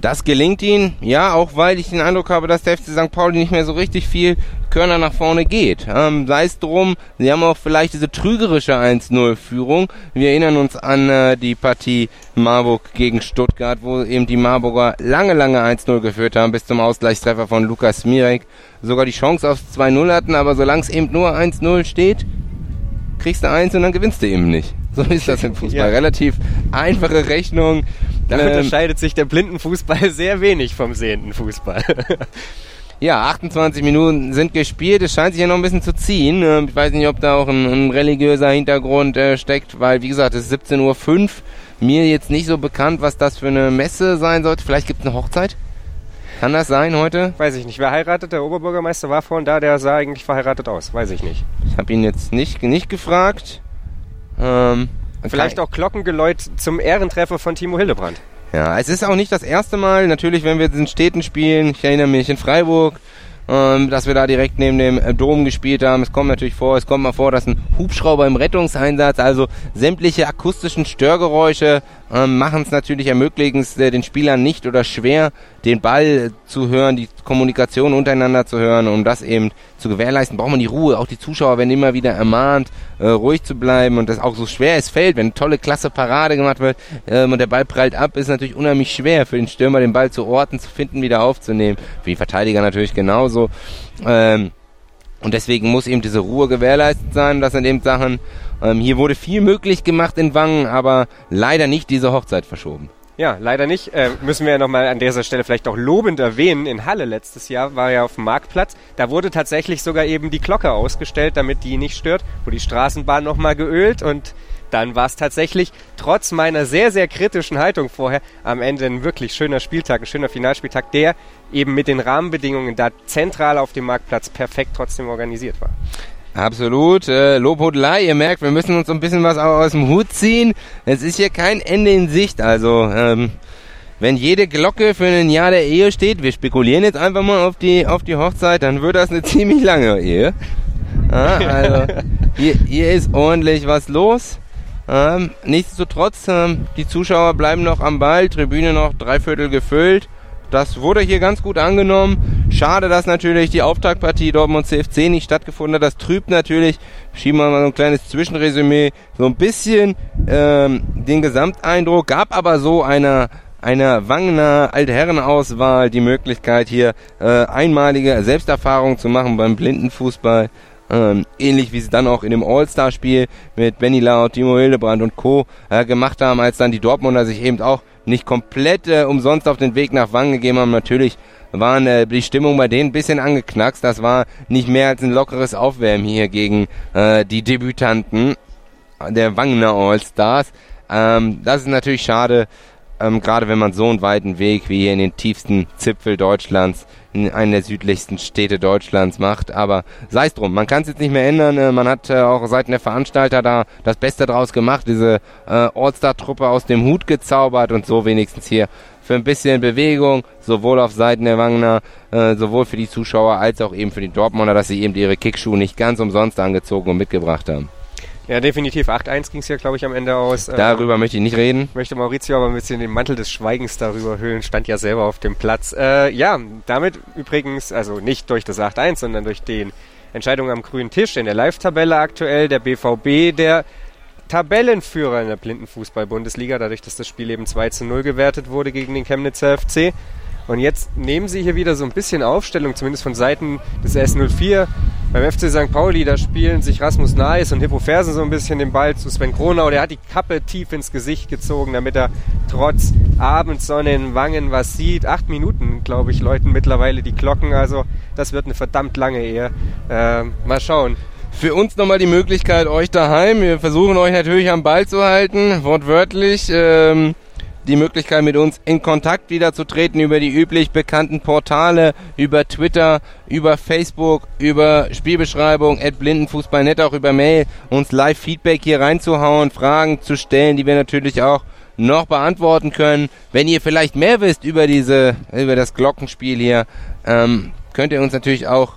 Das gelingt ihnen, ja, auch weil ich den Eindruck habe, dass der FC St. Pauli nicht mehr so richtig viel Körner nach vorne geht. Ähm, sei es drum, sie haben auch vielleicht diese trügerische 1-0-Führung. Wir erinnern uns an äh, die Partie Marburg gegen Stuttgart, wo eben die Marburger lange, lange 1-0 geführt haben, bis zum Ausgleichstreffer von Lukas Mirek. Sogar die Chance aufs 2-0 hatten, aber solange es eben nur 1-0 steht, kriegst du eins und dann gewinnst du eben nicht. So ist das im Fußball. Ja. Relativ einfache Rechnung. Da ähm, unterscheidet sich der Blindenfußball sehr wenig vom sehenden Fußball. ja, 28 Minuten sind gespielt. Es scheint sich ja noch ein bisschen zu ziehen. Ähm, ich weiß nicht, ob da auch ein, ein religiöser Hintergrund äh, steckt, weil, wie gesagt, es ist 17.05 Uhr. Mir jetzt nicht so bekannt, was das für eine Messe sein sollte. Vielleicht gibt es eine Hochzeit? Kann das sein heute? Weiß ich nicht. Wer heiratet? Der Oberbürgermeister war vorhin da, der sah eigentlich verheiratet aus. Weiß ich nicht. Ich habe ihn jetzt nicht, nicht gefragt. Ähm, Vielleicht auch Glockengeläut zum Ehrentreffer von Timo Hildebrand. Ja, es ist auch nicht das erste Mal, natürlich, wenn wir in Städten spielen. Ich erinnere mich in Freiburg, ähm, dass wir da direkt neben dem äh, Dom gespielt haben. Es kommt natürlich vor, es kommt mal vor, dass ein Hubschrauber im Rettungseinsatz, also sämtliche akustischen Störgeräusche ähm, machen es natürlich, ermöglichen es äh, den Spielern nicht oder schwer, den Ball zu hören, die Kommunikation untereinander zu hören. Um das eben zu gewährleisten, braucht man die Ruhe. Auch die Zuschauer werden immer wieder ermahnt, äh, ruhig zu bleiben und das auch so schwer es fällt, wenn eine tolle klasse Parade gemacht wird ähm, und der Ball prallt ab, ist natürlich unheimlich schwer für den Stürmer, den Ball zu orten, zu finden, wieder aufzunehmen. Für die Verteidiger natürlich genauso. Ähm, und deswegen muss eben diese Ruhe gewährleistet sein. Das sind eben Sachen. Ähm, hier wurde viel möglich gemacht in Wangen, aber leider nicht diese Hochzeit verschoben. Ja, leider nicht. Äh, müssen wir ja nochmal an dieser Stelle vielleicht auch lobend erwähnen. In Halle letztes Jahr war ja auf dem Marktplatz. Da wurde tatsächlich sogar eben die Glocke ausgestellt, damit die nicht stört. Wurde die Straßenbahn nochmal geölt und dann war es tatsächlich trotz meiner sehr, sehr kritischen Haltung vorher am Ende ein wirklich schöner Spieltag, ein schöner Finalspieltag, der eben mit den Rahmenbedingungen da zentral auf dem Marktplatz perfekt trotzdem organisiert war. Absolut. Äh, Lobhudelei, ihr merkt, wir müssen uns ein bisschen was aus dem Hut ziehen. Es ist hier kein Ende in Sicht. Also, ähm, wenn jede Glocke für ein Jahr der Ehe steht, wir spekulieren jetzt einfach mal auf die, auf die Hochzeit, dann wird das eine ziemlich lange Ehe. Ja, also, hier, hier ist ordentlich was los. Ähm, nichtsdestotrotz, ähm, die Zuschauer bleiben noch am Ball, Tribüne noch dreiviertel gefüllt. Das wurde hier ganz gut angenommen. Schade, dass natürlich die Auftaktpartie Dortmund CFC nicht stattgefunden hat. Das trübt natürlich, schieben wir mal so ein kleines Zwischenresümee, so ein bisschen ähm, den Gesamteindruck. Gab aber so einer einer Wangener Altherrenauswahl die Möglichkeit hier äh, einmalige Selbsterfahrung zu machen beim Blindenfußball. Ähm, ähnlich wie sie dann auch in dem All-Star-Spiel mit Benny Lau, Timo Hildebrand und Co. Äh, gemacht haben, als dann die Dortmunder sich eben auch nicht komplett äh, umsonst auf den Weg nach Wangen gegeben haben. Natürlich waren äh, die Stimmung bei denen ein bisschen angeknackst. Das war nicht mehr als ein lockeres Aufwärmen hier gegen äh, die Debütanten der Wangener All-Stars. Ähm, das ist natürlich schade, ähm, gerade wenn man so einen weiten Weg wie hier in den tiefsten Zipfel Deutschlands in einer der südlichsten Städte Deutschlands macht. Aber sei es drum, man kann es jetzt nicht mehr ändern. Äh, man hat äh, auch seitens der Veranstalter da das Beste draus gemacht, diese äh, All-Star-Truppe aus dem Hut gezaubert und so wenigstens hier für ein bisschen Bewegung, sowohl auf Seiten der Wagner, äh, sowohl für die Zuschauer als auch eben für die Dortmunder, dass sie eben ihre Kickschuhe nicht ganz umsonst angezogen und mitgebracht haben. Ja, definitiv. 8-1 ging es ja, glaube ich, am Ende aus. Darüber ähm, möchte ich nicht reden. Möchte Maurizio aber ein bisschen den Mantel des Schweigens darüber hüllen, stand ja selber auf dem Platz. Äh, ja, damit übrigens, also nicht durch das 8-1, sondern durch den Entscheidung am grünen Tisch in der Live-Tabelle aktuell, der BVB, der Tabellenführer in der Blindenfußball-Bundesliga, dadurch, dass das Spiel eben 2 zu 0 gewertet wurde gegen den Chemnitzer FC. Und jetzt nehmen sie hier wieder so ein bisschen Aufstellung, zumindest von Seiten des S04, Beim FC St. Pauli, da spielen sich Rasmus Naes und Hippo Fersen so ein bisschen den Ball zu Sven Kronau. Der hat die Kappe tief ins Gesicht gezogen, damit er trotz Abendsonne in Wangen was sieht. Acht Minuten, glaube ich, läuten mittlerweile die Glocken. Also das wird eine verdammt lange Ehe. Ähm, mal schauen. Für uns nochmal die Möglichkeit, euch daheim, wir versuchen euch natürlich am Ball zu halten, wortwörtlich. Ähm die Möglichkeit, mit uns in Kontakt wieder zu treten über die üblich bekannten Portale, über Twitter, über Facebook, über Spielbeschreibung, at blindenfußballnet, auch über Mail, uns Live-Feedback hier reinzuhauen, Fragen zu stellen, die wir natürlich auch noch beantworten können. Wenn ihr vielleicht mehr wisst über diese, über das Glockenspiel hier, ähm, könnt ihr uns natürlich auch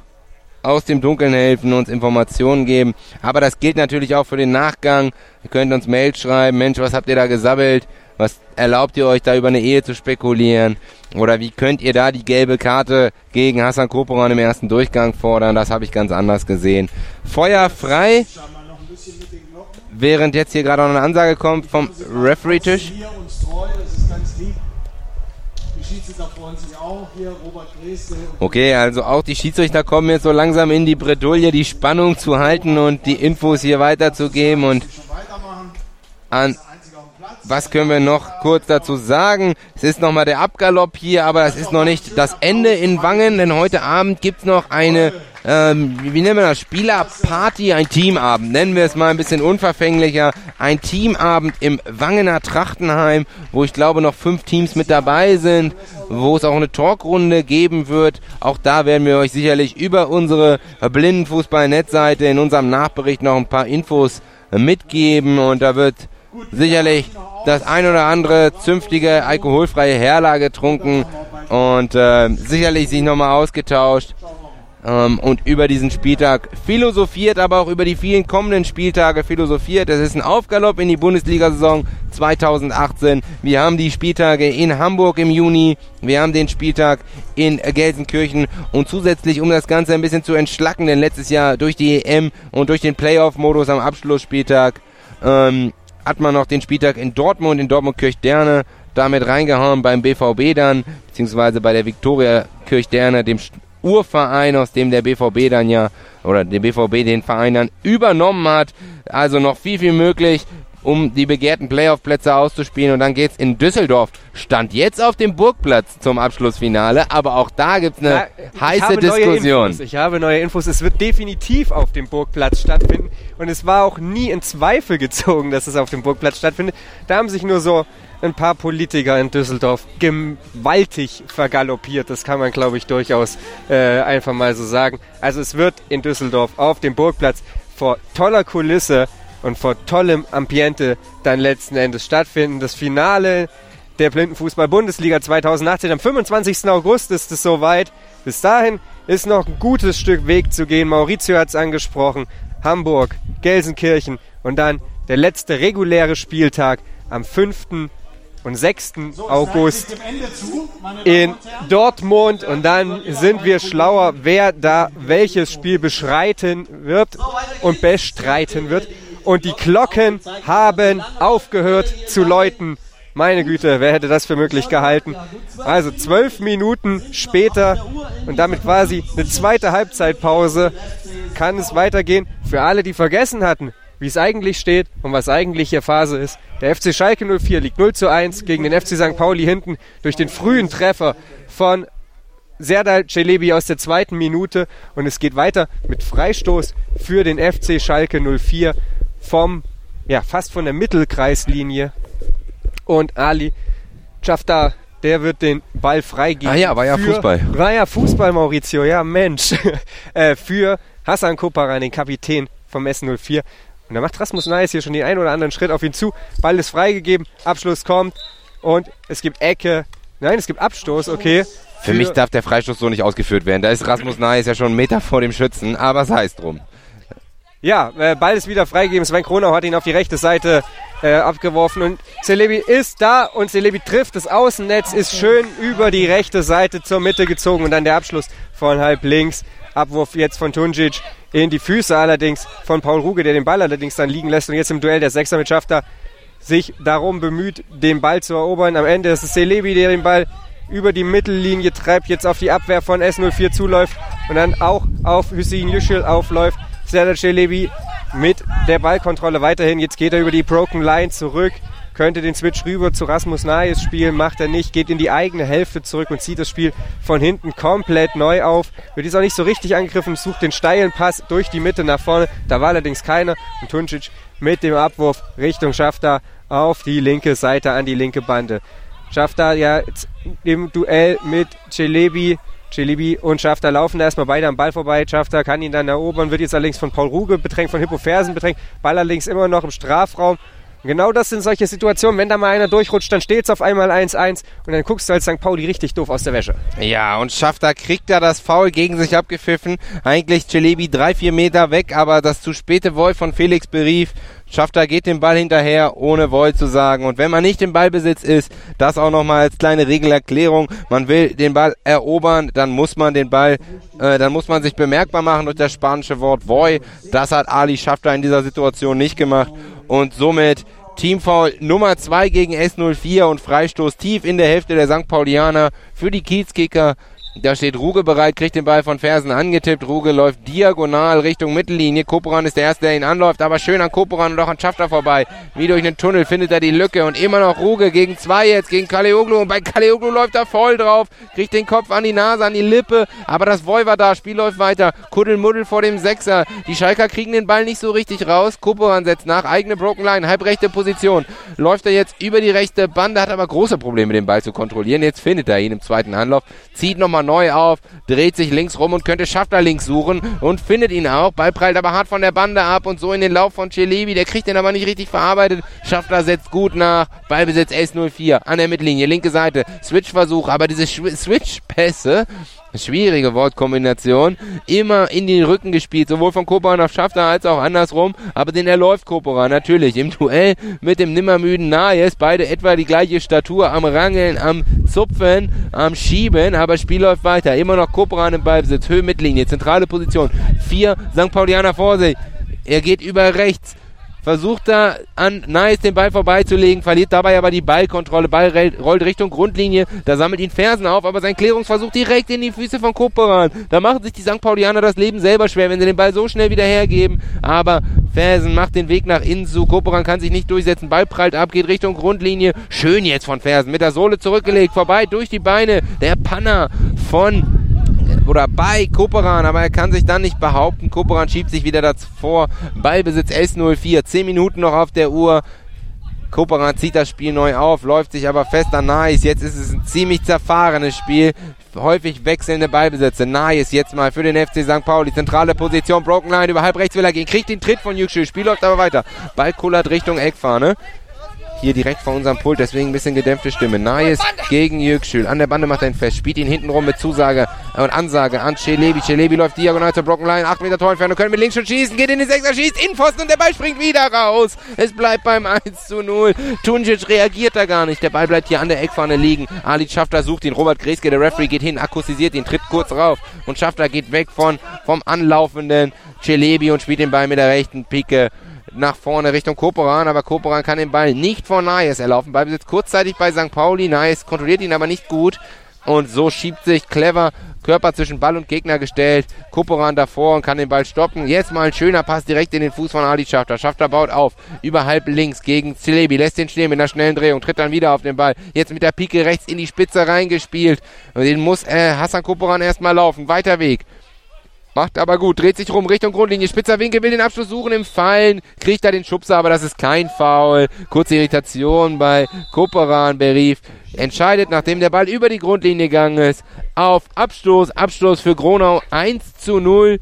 aus dem Dunkeln helfen, uns Informationen geben. Aber das gilt natürlich auch für den Nachgang. Ihr könnt uns Mail schreiben, Mensch, was habt ihr da gesabbelt? Was erlaubt ihr euch da über eine Ehe zu spekulieren? Oder wie könnt ihr da die gelbe Karte gegen Hassan Koporan im ersten Durchgang fordern? Das habe ich ganz anders gesehen. Feuer frei. Während jetzt hier gerade noch eine Ansage kommt vom Referee-Tisch. Okay, also auch die Schiedsrichter kommen jetzt so langsam in die Bredouille, die Spannung zu halten und die Infos hier weiterzugeben und an was können wir noch kurz dazu sagen? Es ist nochmal der Abgalopp hier, aber es ist noch nicht das Ende in Wangen, denn heute Abend gibt's noch eine, ähm, wie nennen wir das, Spielerparty, ein Teamabend, nennen wir es mal ein bisschen unverfänglicher, ein Teamabend im Wangener Trachtenheim, wo ich glaube noch fünf Teams mit dabei sind, wo es auch eine Talkrunde geben wird. Auch da werden wir euch sicherlich über unsere Blindenfußball-Netzseite in unserem Nachbericht noch ein paar Infos mitgeben und da wird sicherlich das ein oder andere zünftige alkoholfreie Herlage getrunken und äh, sicherlich sich nochmal ausgetauscht ähm, und über diesen Spieltag philosophiert, aber auch über die vielen kommenden Spieltage philosophiert. Es ist ein Aufgalopp in die Bundesliga-Saison 2018. Wir haben die Spieltage in Hamburg im Juni, wir haben den Spieltag in Gelsenkirchen und zusätzlich, um das Ganze ein bisschen zu entschlacken, denn letztes Jahr durch die EM und durch den Playoff-Modus am Abschlussspieltag ähm, hat man noch den Spieltag in Dortmund, in Dortmund-Kirchderne damit reingehauen beim BVB dann, beziehungsweise bei der Viktoria Kirchderne, dem Urverein, aus dem der BVB dann ja, oder der BVB den Verein dann übernommen hat. Also noch viel, viel möglich um die begehrten Playoff-Plätze auszuspielen. Und dann geht's in Düsseldorf. Stand jetzt auf dem Burgplatz zum Abschlussfinale, aber auch da gibt's eine Na, heiße Diskussion. Ich habe neue Infos. Es wird definitiv auf dem Burgplatz stattfinden. Und es war auch nie in Zweifel gezogen, dass es auf dem Burgplatz stattfindet. Da haben sich nur so ein paar Politiker in Düsseldorf gewaltig vergaloppiert. Das kann man, glaube ich, durchaus äh, einfach mal so sagen. Also es wird in Düsseldorf auf dem Burgplatz vor toller Kulisse und vor tollem Ambiente dann letzten Endes stattfinden. Das Finale der Blindenfußball-Bundesliga 2018 am 25. August ist es soweit. Bis dahin ist noch ein gutes Stück Weg zu gehen. Maurizio hat es angesprochen. Hamburg, Gelsenkirchen und dann der letzte reguläre Spieltag am 5. und 6. So, August in Dortmund und dann sind wir schlauer, wer da welches Spiel beschreiten wird und bestreiten wird und die Glocken haben aufgehört zu läuten. Meine Güte, wer hätte das für möglich gehalten? Also zwölf Minuten später und damit quasi eine zweite Halbzeitpause kann es weitergehen. Für alle, die vergessen hatten, wie es eigentlich steht und was eigentlich hier Phase ist. Der FC Schalke 04 liegt 0 zu 1 gegen den FC St. Pauli hinten durch den frühen Treffer von Serdal Celebi aus der zweiten Minute und es geht weiter mit Freistoß für den FC Schalke 04 vom, ja, fast von der Mittelkreislinie. Und Ali Chafta, der wird den Ball freigeben. Ah ja, war ja für, Fußball. War ja Fußball, Maurizio, ja Mensch. äh, für Hassan Koparan, den Kapitän vom S04. Und da macht Rasmus Neis hier schon den einen oder anderen Schritt auf ihn zu. Ball ist freigegeben, Abschluss kommt und es gibt Ecke. Nein, es gibt Abstoß, okay. Für, für mich darf der Freistoß so nicht ausgeführt werden. Da ist Rasmus Neis ja schon einen Meter vor dem Schützen, aber es heißt drum. Ja, äh, Ball ist wieder freigegeben. Sven Kronau hat ihn auf die rechte Seite äh, abgeworfen und Celebi ist da und Celebi trifft das Außennetz, ist schön über die rechte Seite zur Mitte gezogen und dann der Abschluss von halb links. Abwurf jetzt von Tunjic in die Füße allerdings von Paul Ruge, der den Ball allerdings dann liegen lässt und jetzt im Duell der Sechser mit Schafter sich darum bemüht, den Ball zu erobern. Am Ende ist es Celebi, der den Ball über die Mittellinie treibt, jetzt auf die Abwehr von S04 zuläuft und dann auch auf Hüseyin Yücel aufläuft. Serdar Celebi mit der Ballkontrolle weiterhin. Jetzt geht er über die Broken Line zurück, könnte den Switch rüber zu Rasmus Nayes spielen, macht er nicht, geht in die eigene Hälfte zurück und zieht das Spiel von hinten komplett neu auf. Wird jetzt auch nicht so richtig angegriffen, sucht den steilen Pass durch die Mitte nach vorne. Da war allerdings keiner und Tuncic mit dem Abwurf Richtung Schafter auf die linke Seite an die linke Bande. Schafter ja im Duell mit Celebi Celebi und Schafter laufen da erstmal beide am Ball vorbei. Schafter kann ihn dann erobern, wird jetzt allerdings von Paul Ruge bedrängt, von Hippo Fersen bedrängt. Ball allerdings immer noch im Strafraum. Genau das sind solche Situationen. Wenn da mal einer durchrutscht, dann steht es auf einmal 1-1 und dann guckst du als St. Pauli richtig doof aus der Wäsche. Ja, und Schafter kriegt da das Foul gegen sich abgepfiffen. Eigentlich Celebi drei, vier Meter weg, aber das zu späte Voll von Felix berief. Schafter geht den Ball hinterher, ohne Voll zu sagen. Und wenn man nicht im Ballbesitz ist, das auch nochmal als kleine Regelerklärung, man will den Ball erobern, dann muss man den Ball, äh, dann muss man sich bemerkbar machen durch das spanische Wort Voy. Das hat Ali Schafter in dieser Situation nicht gemacht. Und somit Teamfoul Nummer 2 gegen S04 und Freistoß tief in der Hälfte der St. Paulianer für die Kiezkicker. Da steht Ruge bereit, kriegt den Ball von Fersen angetippt. Ruge läuft diagonal Richtung Mittellinie. Koporan ist der Erste, der ihn anläuft, aber schön an Koporan und auch an Schafter vorbei. Wie durch einen Tunnel findet er die Lücke und immer noch Ruge gegen zwei jetzt, gegen Kaleoglu. Und bei Kaleoglu läuft er voll drauf, kriegt den Kopf an die Nase, an die Lippe, aber das Voll war da, Spiel läuft weiter. Kuddelmuddel vor dem Sechser. Die Schalker kriegen den Ball nicht so richtig raus. Koporan setzt nach, eigene Broken Line, halbrechte Position. Läuft er jetzt über die rechte Bande, hat aber große Probleme, den Ball zu kontrollieren. Jetzt findet er ihn im zweiten Anlauf, zieht nochmal neu auf, dreht sich links rum und könnte Schafter links suchen und findet ihn auch. Ball prallt aber hart von der Bande ab und so in den Lauf von Celebi. Der kriegt den aber nicht richtig verarbeitet. Schafter setzt gut nach. Ballbesitz S04 an der Mittellinie, linke Seite. Switch-Versuch, aber diese Switch-Pässe schwierige Wortkombination, immer in den Rücken gespielt, sowohl von Koperan auf Schafter als auch andersrum, aber den erläuft Koperan natürlich. Im Duell mit dem nimmermüden Nayes, beide etwa die gleiche Statur, am Rangeln, am Zupfen, am Schieben, aber Spiel läuft weiter, immer noch Koperan im Ballbesitz, Höhe Mittellinie, zentrale Position, vier St. Paulianer vor sich, er geht über rechts, versucht da an Nice den Ball vorbeizulegen, verliert dabei aber die Ballkontrolle. Ball rollt Richtung Grundlinie, da sammelt ihn Fersen auf, aber sein Klärungsversuch direkt in die Füße von Koperan. Da machen sich die St. Paulianer das Leben selber schwer, wenn sie den Ball so schnell wieder hergeben. Aber Fersen macht den Weg nach innen zu. Koperan kann sich nicht durchsetzen. Ball prallt ab, geht Richtung Grundlinie. Schön jetzt von Fersen mit der Sohle zurückgelegt, vorbei durch die Beine. Der Panner von oder bei Koperan, aber er kann sich dann nicht behaupten. Koperan schiebt sich wieder davor. Ballbesitz S04, 10 Minuten noch auf der Uhr. Koperan zieht das Spiel neu auf, läuft sich aber fest an Nice. Jetzt ist es ein ziemlich zerfahrenes Spiel. Häufig wechselnde Ballbesätze. Nice jetzt mal für den FC St. Pauli. Zentrale Position, Broken Line, über halb rechts will er gehen. Kriegt den Tritt von Yüksel. Spiel läuft aber weiter. Ball kullert Richtung Eckfahne hier direkt vor unserem Pult, deswegen ein bisschen gedämpfte Stimme. Nayes gegen Yüksel. An der Bande macht er ihn fest, spielt ihn hinten rum mit Zusage und Ansage an Celebi. Celebi läuft diagonal zur Brockenline, 8 Meter Torentfernung, können mit links schon schießen, geht in den Sechser, schießt in Pfosten und der Ball springt wieder raus. Es bleibt beim 1 zu 0. Tunjic reagiert da gar nicht, der Ball bleibt hier an der Eckfahne liegen. Ali Schafter sucht ihn, Robert Greske, der Referee, geht hin, akkustisiert ihn, tritt kurz rauf und Schafter geht weg von, vom anlaufenden Celebi und spielt den Ball mit der rechten Pike nach vorne Richtung Koporan, aber Koporan kann den Ball nicht vor Nayes erlaufen. Ballbesitz kurzzeitig bei St. Pauli. Nayes kontrolliert ihn aber nicht gut. Und so schiebt sich clever Körper zwischen Ball und Gegner gestellt. Koporan davor und kann den Ball stoppen. Jetzt mal ein schöner Pass direkt in den Fuß von Ali Schafter. Schafter baut auf. Über halb links gegen Zilebi. Lässt den stehen mit einer schnellen Drehung. Tritt dann wieder auf den Ball. Jetzt mit der Pike rechts in die Spitze reingespielt. Und den muss äh, Hassan Koporan erstmal laufen. Weiter Weg. Macht aber gut, dreht sich rum Richtung Grundlinie. Spitzer Winkel will den Abschluss suchen im Fallen. Kriegt da den Schubser, aber das ist kein Foul. Kurze Irritation bei Koperan Berief. Entscheidet, nachdem der Ball über die Grundlinie gegangen ist, auf Abstoß. Abstoß für Gronau 1 zu 0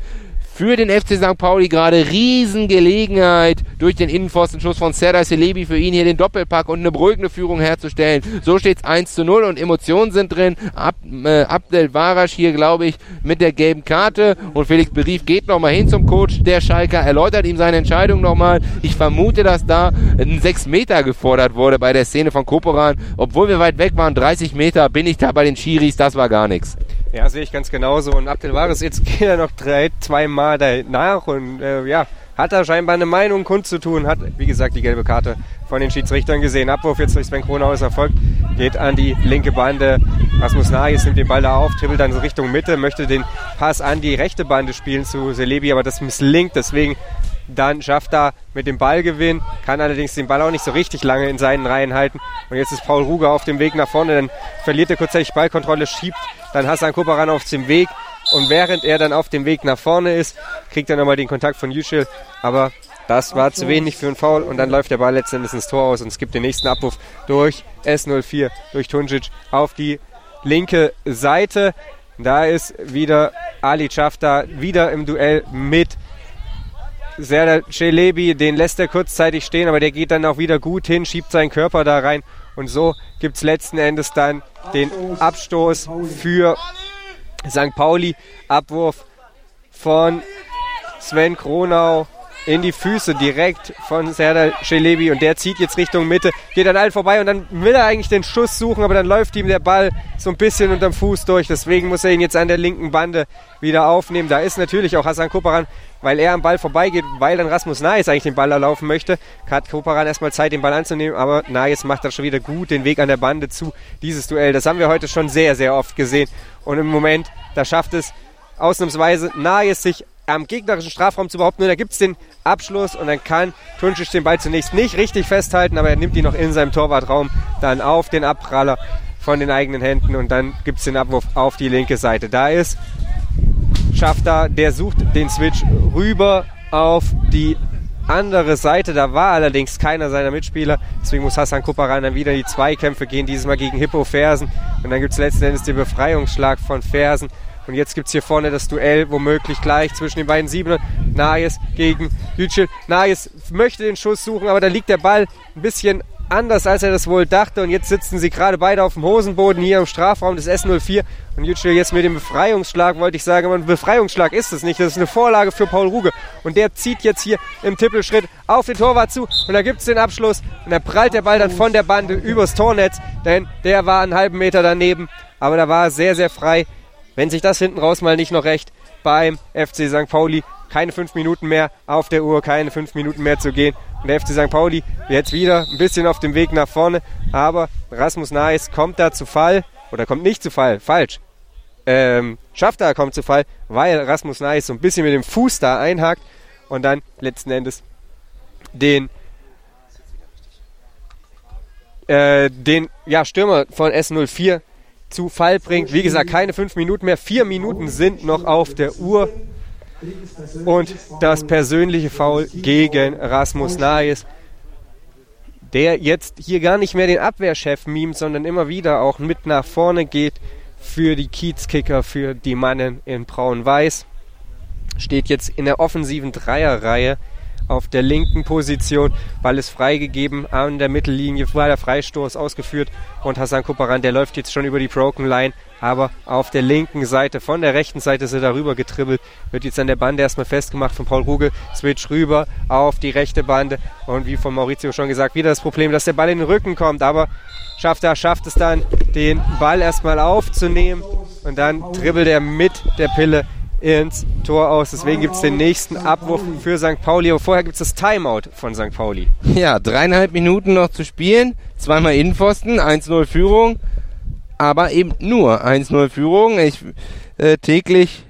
für den FC St. Pauli gerade Riesengelegenheit durch den Innenpfostenschuss von Serdar Celebi für ihn hier den Doppelpack und eine beruhigende Führung herzustellen. So steht es 1 zu 0 und Emotionen sind drin. Ab, äh, Abdel Warasch hier, glaube ich, mit der gelben Karte und Felix Berief geht nochmal hin zum Coach der Schalker, erläutert ihm seine Entscheidung nochmal. Ich vermute, dass da ein 6 Meter gefordert wurde bei der Szene von Koporan. Obwohl wir weit weg waren, 30 Meter, bin ich da bei den Schiris, das war gar nichts. Ja, sehe ich ganz genauso. Und Abdel Waris, jetzt geht er noch drei, zwei Mal danach und äh, ja, hat er scheinbar eine Meinung kundzutun, hat, wie gesagt, die gelbe Karte von den Schiedsrichtern gesehen. Abwurf jetzt durch Sven Kronhaus erfolgt, geht an die linke Bande. Rasmus Nagis nimmt den Ball da auf, dribbelt dann Richtung Mitte, möchte den Pass an die rechte Bande spielen zu Selebi, aber das misslingt, deswegen dann schafft er mit dem Ballgewinn, kann allerdings den Ball auch nicht so richtig lange in seinen Reihen halten. Und jetzt ist Paul Ruger auf dem Weg nach vorne, dann verliert er kurzzeitig Ballkontrolle, schiebt dann Hassan Koparan auf dem Weg. Und während er dann auf dem Weg nach vorne ist, kriegt er nochmal den Kontakt von Yücel. Aber das war zu wenig für einen Foul und dann läuft der Ball letztendlich ins Tor aus und es gibt den nächsten Abruf durch S04, durch Tunjic auf die linke Seite. Da ist wieder Ali Chafta wieder im Duell mit Serdar Celebi, den lässt er kurzzeitig stehen, aber der geht dann auch wieder gut hin, schiebt seinen Körper da rein und so gibt es letzten Endes dann den Abstoß für St. Pauli. Abwurf von Sven Kronau in die Füße direkt von Serdar Celebi und der zieht jetzt Richtung Mitte, geht an allen vorbei und dann will er eigentlich den Schuss suchen, aber dann läuft ihm der Ball so ein bisschen unterm Fuß durch. Deswegen muss er ihn jetzt an der linken Bande wieder aufnehmen. Da ist natürlich auch Hassan Koparan, weil er am Ball vorbeigeht, weil dann Rasmus Nayes eigentlich den Ball erlaufen möchte, hat Koparan erstmal Zeit, den Ball anzunehmen, aber Nayes macht dann schon wieder gut den Weg an der Bande zu. Dieses Duell, das haben wir heute schon sehr, sehr oft gesehen und im Moment, da schafft es ausnahmsweise Nayes sich am gegnerischen Strafraum zu behaupten. Nur da gibt es den Abschluss und dann kann Tunčić den Ball zunächst nicht richtig festhalten, aber er nimmt ihn noch in seinem Torwartraum dann auf den Abpraller von den eigenen Händen und dann gibt es den Abwurf auf die linke Seite. Da ist Schafter, der sucht den Switch rüber auf die andere Seite. Da war allerdings keiner seiner Mitspieler. Deswegen muss Hassan Kuparan dann wieder die Zweikämpfe gehen, dieses Mal gegen Hippo Fersen. Und dann gibt es letzten Endes den Befreiungsschlag von Fersen. Und jetzt gibt es hier vorne das Duell, womöglich gleich zwischen den beiden Siebenern. Nayes gegen Yücel. Nayes möchte den Schuss suchen, aber da liegt der Ball ein bisschen anders, als er das wohl dachte. Und jetzt sitzen sie gerade beide auf dem Hosenboden hier im Strafraum des S04. Und Yücel jetzt mit dem Befreiungsschlag, wollte ich sagen, aber ein Befreiungsschlag ist es nicht. Das ist eine Vorlage für Paul Ruge. Und der zieht jetzt hier im Tippelschritt auf den Torwart zu. Und da gibt es den Abschluss. Und da prallt der Ball dann von der Bande übers Tornetz. Denn der war einen halben Meter daneben. Aber da war er sehr, sehr frei. Wenn sich das hinten raus mal nicht noch recht beim FC St. Pauli, keine fünf Minuten mehr auf der Uhr, keine fünf Minuten mehr zu gehen. Und der FC St. Pauli jetzt wieder ein bisschen auf dem Weg nach vorne. Aber Rasmus Naes kommt da zu Fall, oder kommt nicht zu Fall, falsch. Ähm, schafft da kommt zu Fall, weil Rasmus Naes so ein bisschen mit dem Fuß da einhakt und dann letzten Endes den äh, den ja, Stürmer von S04 zu Fall bringt. Wie gesagt, keine fünf Minuten mehr. Vier Minuten sind noch auf der Uhr. Und das persönliche Foul gegen Rasmus Naes, der jetzt hier gar nicht mehr den Abwehrchef mimt, sondern immer wieder auch mit nach vorne geht für die Kiezkicker, für die Mannen in Braun-Weiß. Steht jetzt in der offensiven Dreierreihe auf der linken Position. Ball ist freigegeben an der Mittellinie, war der Freistoß ausgeführt. Und Hassan Kuparan, der läuft jetzt schon über die Broken Line, aber auf der linken Seite, von der rechten Seite ist er darüber getribbelt, wird jetzt an der Bande erstmal festgemacht von Paul Rugel, switch rüber auf die rechte Bande. Und wie von Maurizio schon gesagt, wieder das Problem, dass der Ball in den Rücken kommt, aber schafft er, schafft es dann, den Ball erstmal aufzunehmen. Und dann dribbelt er mit der Pille ins Tor aus. Deswegen gibt es den nächsten Abwurf für St. Pauli. Aber vorher gibt es das Timeout von St. Pauli. Ja, dreieinhalb Minuten noch zu spielen. Zweimal Innenpfosten, 1-0 Führung. Aber eben nur 1-0 Führung. Ich, äh, täglich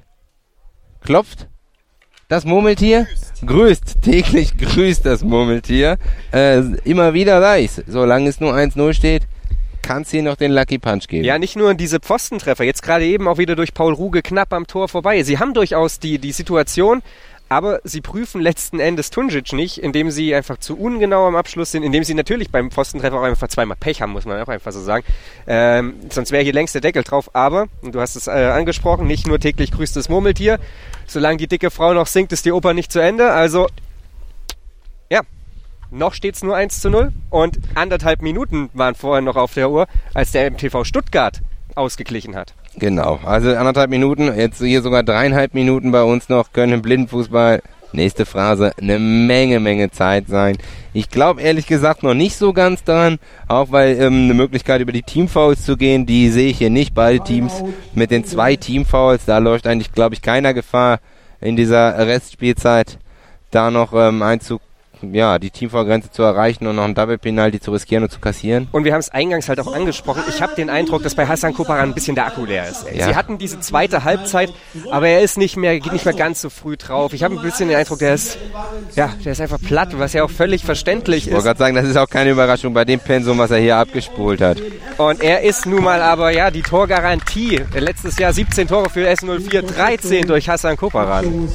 klopft das Murmeltier. Grüßt. Täglich grüßt das Murmeltier. Äh, immer wieder weiß. Solange es nur 1-0 steht, kann es hier noch den Lucky Punch geben. Ja, nicht nur diese Pfostentreffer, jetzt gerade eben auch wieder durch Paul Ruge knapp am Tor vorbei. Sie haben durchaus die, die Situation, aber sie prüfen letzten Endes Tunjic nicht, indem sie einfach zu ungenau am Abschluss sind, indem sie natürlich beim Pfostentreffer auch einfach zweimal Pech haben, muss man auch einfach so sagen. Ähm, sonst wäre hier längst der Deckel drauf. Aber, und du hast es äh, angesprochen, nicht nur täglich grüßt das Murmeltier. Solange die dicke Frau noch singt, ist die Oper nicht zu Ende. Also noch steht es nur 1 zu 0 und anderthalb Minuten waren vorher noch auf der Uhr, als der MTV Stuttgart ausgeglichen hat. Genau, also anderthalb Minuten, jetzt hier sogar dreieinhalb Minuten bei uns noch, können im Blindenfußball, nächste Phrase, eine Menge, Menge Zeit sein. Ich glaube ehrlich gesagt noch nicht so ganz dran, auch weil ähm, eine Möglichkeit über die Teamfouls zu gehen, die sehe ich hier nicht. Beide Teams mit den zwei Teamfouls, da läuft eigentlich, glaube ich, keiner Gefahr in dieser Restspielzeit da noch ähm, Einzug ja, die Teamvorgrenze zu erreichen und noch ein Double-Penalty zu riskieren und zu kassieren. Und wir haben es eingangs halt auch angesprochen. Ich habe den Eindruck, dass bei Hassan Koparan ein bisschen der Akku leer ist. Ja. Sie hatten diese zweite Halbzeit, aber er ist nicht mehr, geht nicht mehr ganz so früh drauf. Ich habe ein bisschen den Eindruck, der ist, ja, der ist einfach platt, was ja auch völlig verständlich ist. Ich wollte gerade sagen, das ist auch keine Überraschung bei dem Pensum, was er hier abgespult hat. Und er ist nun mal aber, ja, die Torgarantie. Letztes Jahr 17 Tore für S04, 13 durch Hassan Koparan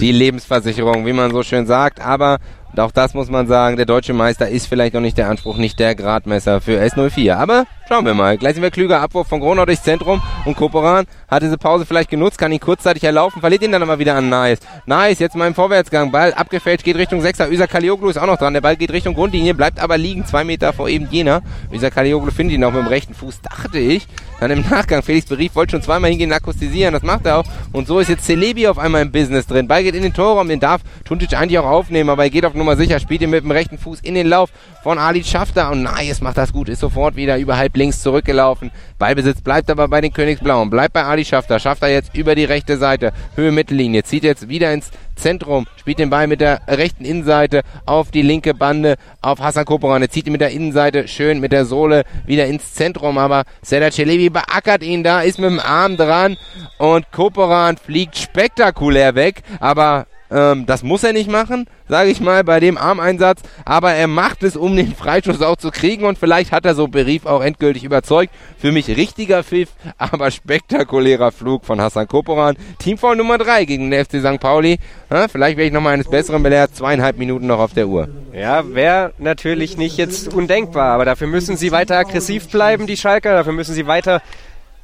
die Lebensversicherung, wie man so schön sagt. Aber auch das muss man sagen, der deutsche Meister ist vielleicht noch nicht der Anspruch, nicht der Gradmesser für S04. Aber schauen wir mal. Gleich sind wir klüger. Abwurf von Gronau durchs Zentrum und Koporan hat diese Pause vielleicht genutzt, kann ihn kurzzeitig erlaufen, verliert ihn dann aber wieder an Nice. Nice, jetzt mal im Vorwärtsgang. Ball abgefälscht, geht Richtung Sechser. Üsa Kalioglu ist auch noch dran. Der Ball geht Richtung Grundlinie, bleibt aber liegen, zwei Meter vor eben jener. Üsa Kalioglu findet ihn auch mit dem rechten Fuß, dachte ich. Dann im Nachgang, Felix Berief wollte schon zweimal hingehen, akustisieren, das macht er auch. Und so ist jetzt Celebi auf einmal im Business drin. Ball geht in den Torraum, den darf Tuntic eigentlich auch aufnehmen, aber er geht auf Nummer sicher, spielt ihn mit dem rechten Fuß in den Lauf von Ali Schafter und Nice macht das gut, ist sofort wieder über halb links zurückgelaufen. Ballbesitz bleibt aber bei den Königsblauen, bleibt bei Ali Schafter, Schafter jetzt über die rechte Seite, Höhe Mittellinie, zieht jetzt wieder ins Zentrum, spielt den Ball mit der rechten Innenseite auf die linke Bande, auf Hassan Koporan. Er zieht ihn mit der Innenseite schön mit der Sohle wieder ins Zentrum, aber Serdar Celebi beackert ihn da, ist mit dem Arm dran und Koporan fliegt spektakulär weg, aber ähm, das muss er nicht machen, sage ich mal, bei dem Armeinsatz. Aber er macht es, um den Freischuss auch zu kriegen. Und vielleicht hat er so Berief auch endgültig überzeugt. Für mich richtiger Pfiff, aber spektakulärer Flug von Hassan Koporan. Teamfoul Nummer 3 gegen den FC St. Pauli. Ja, vielleicht werde ich nochmal eines Besseren belehrt. Zweieinhalb Minuten noch auf der Uhr. Ja, wäre natürlich nicht jetzt undenkbar. Aber dafür müssen sie weiter aggressiv bleiben, die Schalker. Dafür müssen sie weiter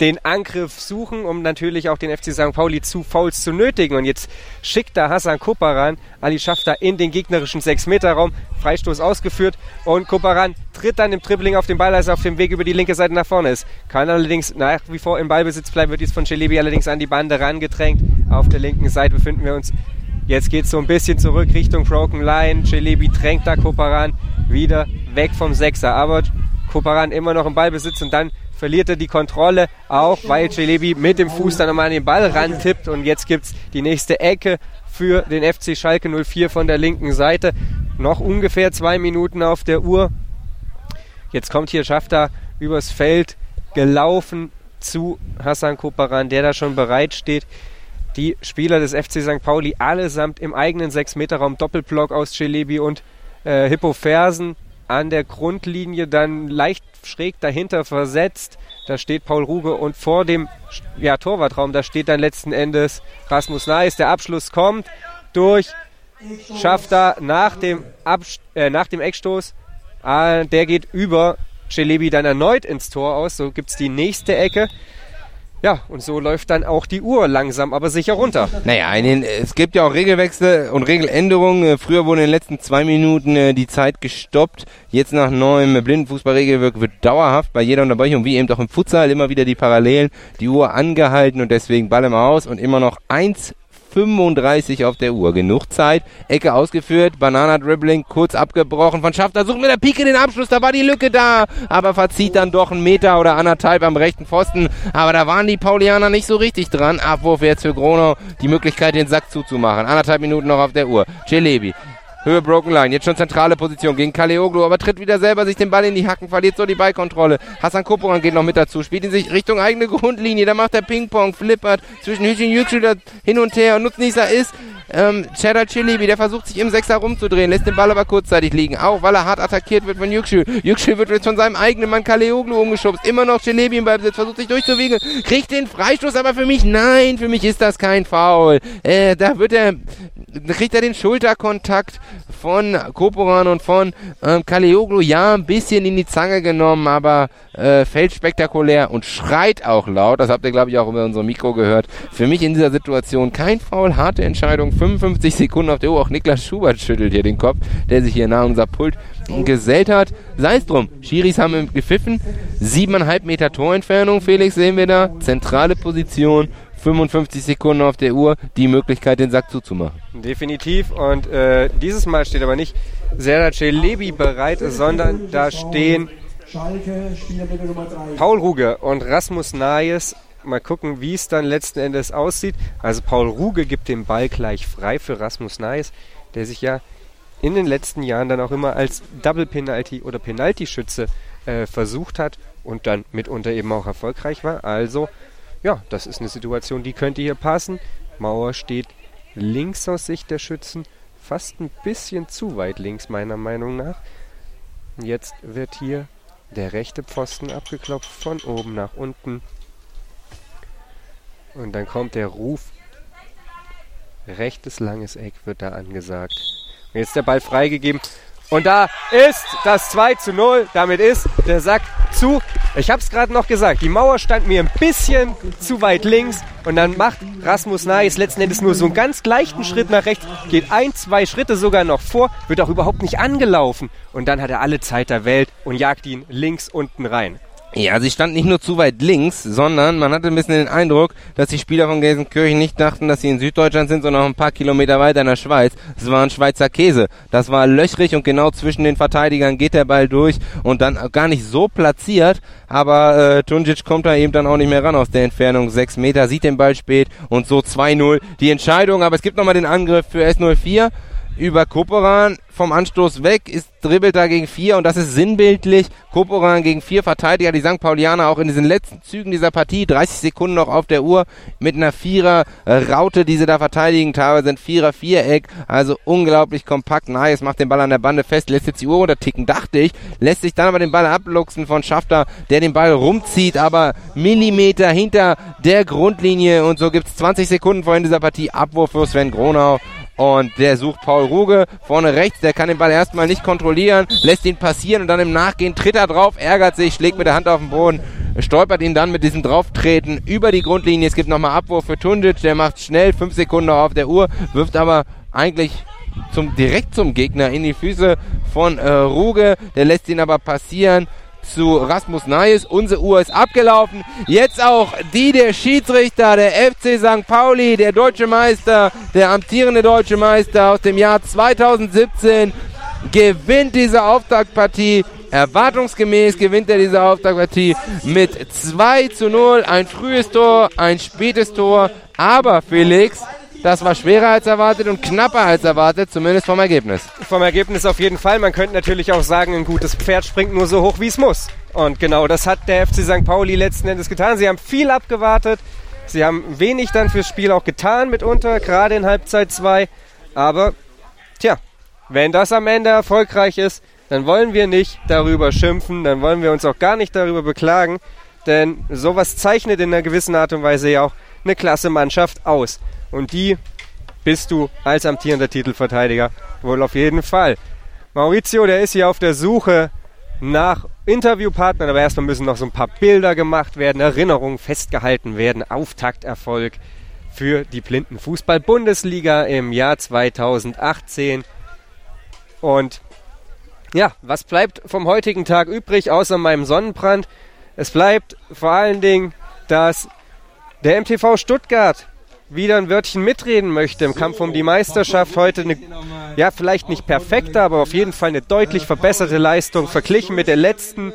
den Angriff suchen, um natürlich auch den FC St. Pauli zu Fouls zu nötigen. Und jetzt schickt da Hassan Koparan Ali Schafter in den gegnerischen 6-Meter-Raum. Freistoß ausgeführt und Koparan tritt dann im Dribbling auf den Ball, als er auf dem Weg über die linke Seite nach vorne ist. Kann allerdings nach wie vor im Ballbesitz bleiben, wird jetzt von Celebi allerdings an die Bande rangedrängt. Auf der linken Seite befinden wir uns. Jetzt geht es so ein bisschen zurück Richtung Broken Line. Celebi drängt da Koparan wieder weg vom Sechser. Aber Koparan immer noch im Ballbesitz und dann verliert er die Kontrolle, auch weil Celebi mit dem Fuß dann nochmal an den Ball rantippt und jetzt gibt es die nächste Ecke für den FC Schalke 04 von der linken Seite. Noch ungefähr zwei Minuten auf der Uhr. Jetzt kommt hier Schafter übers Feld gelaufen zu Hassan Koparan, der da schon bereit steht. Die Spieler des FC St. Pauli allesamt im eigenen 6-Meter-Raum Doppelblock aus Celebi und äh, Hippo Fersen an der Grundlinie dann leicht schräg dahinter versetzt. Da steht Paul Ruge und vor dem ja, Torwartraum, da steht dann letzten Endes Rasmus Neis. Der Abschluss kommt durch Schafter nach dem, Abst äh, nach dem Eckstoß. Ah, der geht über Celebi dann erneut ins Tor aus. So gibt es die nächste Ecke. Ja, und so läuft dann auch die Uhr langsam, aber sicher runter. Naja, den, es gibt ja auch Regelwechsel und Regeländerungen. Früher wurde in den letzten zwei Minuten äh, die Zeit gestoppt. Jetzt nach neuem Blindenfußballregelwerk wird dauerhaft bei jeder Unterbrechung, wie eben auch im Futsal, immer wieder die Parallelen, die Uhr angehalten und deswegen Ball im Aus und immer noch eins 35 auf der Uhr. Genug Zeit. Ecke ausgeführt. Banana-Dribbling kurz abgebrochen von Schafter. Sucht mit der Pike den Abschluss. Da war die Lücke da. Aber verzieht dann doch einen Meter oder anderthalb am rechten Pfosten. Aber da waren die Paulianer nicht so richtig dran. Abwurf jetzt für Grono. Die Möglichkeit, den Sack zuzumachen. Anderthalb Minuten noch auf der Uhr. Celebi Höhe Broken Line. Jetzt schon zentrale Position gegen Kaleoglu, aber tritt wieder selber sich den Ball in die Hacken, verliert so die Ballkontrolle. Hassan Koporan geht noch mit dazu, spielt ihn sich Richtung eigene Grundlinie. Da macht er Ping-Pong, flippert zwischen Hüchin Yüksel hin und her. Und Nutznießer ist ähm, Cheddar Chilibi, der versucht sich im Sechser rumzudrehen, lässt den Ball aber kurzzeitig liegen, auch weil er hart attackiert wird von Yüksel. Yüksel wird jetzt von seinem eigenen Mann Kaleoglu umgeschubst. Immer noch Chilibi im Ballbesitz, versucht sich durchzuwiegeln, kriegt den Freistoß, aber für mich, nein, für mich ist das kein Foul. Äh, da wird er, kriegt er den Schulterkontakt von Koporan und von ähm, Kaleoglu, ja, ein bisschen in die Zange genommen, aber äh, fällt spektakulär und schreit auch laut. Das habt ihr, glaube ich, auch über unser Mikro gehört. Für mich in dieser Situation kein Foul, harte Entscheidung. 55 Sekunden auf der Uhr. Auch Niklas Schubert schüttelt hier den Kopf, der sich hier nah unser Pult gesellt hat. Sei es drum. Schiris haben gepfiffen. Siebeneinhalb Meter Torentfernung, Felix, sehen wir da. Zentrale Position. 55 Sekunden auf der Uhr, die Möglichkeit, den Sack zuzumachen. Definitiv. Und äh, dieses Mal steht aber nicht Serdar Celebi bereit, sondern da stehen Paul Ruge und Rasmus Nayes Mal gucken, wie es dann letzten Endes aussieht. Also Paul Ruge gibt den Ball gleich frei für Rasmus Neis, der sich ja in den letzten Jahren dann auch immer als Double Penalty oder Penalty-Schütze äh, versucht hat und dann mitunter eben auch erfolgreich war. Also, ja, das ist eine Situation, die könnte hier passen. Mauer steht links aus Sicht der Schützen, fast ein bisschen zu weit links meiner Meinung nach. Jetzt wird hier der rechte Pfosten abgeklopft von oben nach unten. Und dann kommt der Ruf. Rechtes langes Eck wird da angesagt. Und jetzt der Ball freigegeben. Und da ist das 2 zu 0. Damit ist der Sack zu. Ich habe es gerade noch gesagt. Die Mauer stand mir ein bisschen zu weit links. Und dann macht Rasmus Nais letzten Endes nur so einen ganz leichten Schritt nach rechts. Geht ein, zwei Schritte sogar noch vor. Wird auch überhaupt nicht angelaufen. Und dann hat er alle Zeit der Welt und jagt ihn links unten rein. Ja, sie stand nicht nur zu weit links, sondern man hatte ein bisschen den Eindruck, dass die Spieler von Gelsenkirchen nicht dachten, dass sie in Süddeutschland sind, sondern noch ein paar Kilometer weiter in der Schweiz. Es war ein Schweizer Käse. Das war löchrig und genau zwischen den Verteidigern geht der Ball durch und dann gar nicht so platziert, aber äh, Tunjic kommt da eben dann auch nicht mehr ran aus der Entfernung. Sechs Meter, sieht den Ball spät und so 2-0 die Entscheidung, aber es gibt nochmal den Angriff für S04 über Koporan vom Anstoß weg, ist dribbelt da gegen vier und das ist sinnbildlich. Koporan gegen vier Verteidiger, die St. Paulianer auch in diesen letzten Zügen dieser Partie, 30 Sekunden noch auf der Uhr mit einer Vierer Raute, die sie da verteidigen. Teilweise sind Vierer Viereck, also unglaublich kompakt. Nice macht den Ball an der Bande fest, lässt jetzt die Uhr runterticken, dachte ich, lässt sich dann aber den Ball abluchsen von Schafter, der den Ball rumzieht, aber Millimeter hinter der Grundlinie und so gibt's 20 Sekunden vor in dieser Partie Abwurf für Sven Gronau und der sucht Paul Ruge vorne rechts. Der kann den Ball erstmal nicht kontrollieren, lässt ihn passieren und dann im Nachgehen tritt er drauf, ärgert sich, schlägt mit der Hand auf den Boden, stolpert ihn dann mit diesem Drauftreten über die Grundlinie. Es gibt nochmal Abwurf für Tundic, der macht schnell, fünf Sekunden auf der Uhr, wirft aber eigentlich zum, direkt zum Gegner in die Füße von äh, Ruge. Der lässt ihn aber passieren zu Rasmus Nayes. Unsere Uhr ist abgelaufen. Jetzt auch die der Schiedsrichter, der FC St. Pauli, der deutsche Meister, der amtierende deutsche Meister aus dem Jahr 2017, gewinnt diese Auftaktpartie. Erwartungsgemäß gewinnt er diese Auftaktpartie mit 2 zu 0. Ein frühes Tor, ein spätes Tor. Aber Felix, das war schwerer als erwartet und knapper als erwartet, zumindest vom Ergebnis. Vom Ergebnis auf jeden Fall. Man könnte natürlich auch sagen, ein gutes Pferd springt nur so hoch, wie es muss. Und genau das hat der FC St. Pauli letzten Endes getan. Sie haben viel abgewartet. Sie haben wenig dann fürs Spiel auch getan mitunter, gerade in Halbzeit 2. Aber, tja, wenn das am Ende erfolgreich ist, dann wollen wir nicht darüber schimpfen, dann wollen wir uns auch gar nicht darüber beklagen, denn sowas zeichnet in einer gewissen Art und Weise ja auch eine klasse Mannschaft aus. Und die bist du als amtierender Titelverteidiger wohl auf jeden Fall. Maurizio, der ist hier auf der Suche nach Interviewpartnern, aber erstmal müssen noch so ein paar Bilder gemacht werden, Erinnerungen festgehalten werden, Auftakterfolg für die Blinden Fußball-Bundesliga im Jahr 2018. Und ja, was bleibt vom heutigen Tag übrig, außer meinem Sonnenbrand? Es bleibt vor allen Dingen, dass der MTV Stuttgart wieder ein Wörtchen mitreden möchte im Kampf um die Meisterschaft. Heute eine, ja, vielleicht nicht perfekte, aber auf jeden Fall eine deutlich verbesserte Leistung verglichen mit der letzten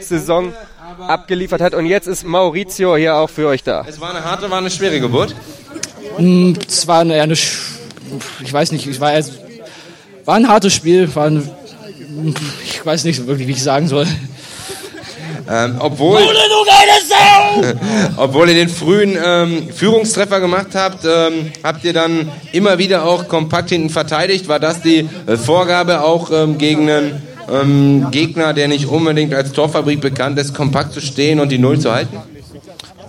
Saison abgeliefert hat. Und jetzt ist Maurizio hier auch für euch da. Es war eine harte, war eine schwere Geburt. Hm, es war eine, eine ich weiß nicht, ich war, war ein hartes Spiel, war eine, ich weiß nicht wirklich, wie ich sagen soll. Ähm, obwohl, obwohl ihr den frühen ähm, Führungstreffer gemacht habt, ähm, habt ihr dann immer wieder auch kompakt hinten verteidigt. War das die äh, Vorgabe auch ähm, gegen einen ähm, Gegner, der nicht unbedingt als Torfabrik bekannt ist, kompakt zu stehen und die Null zu halten?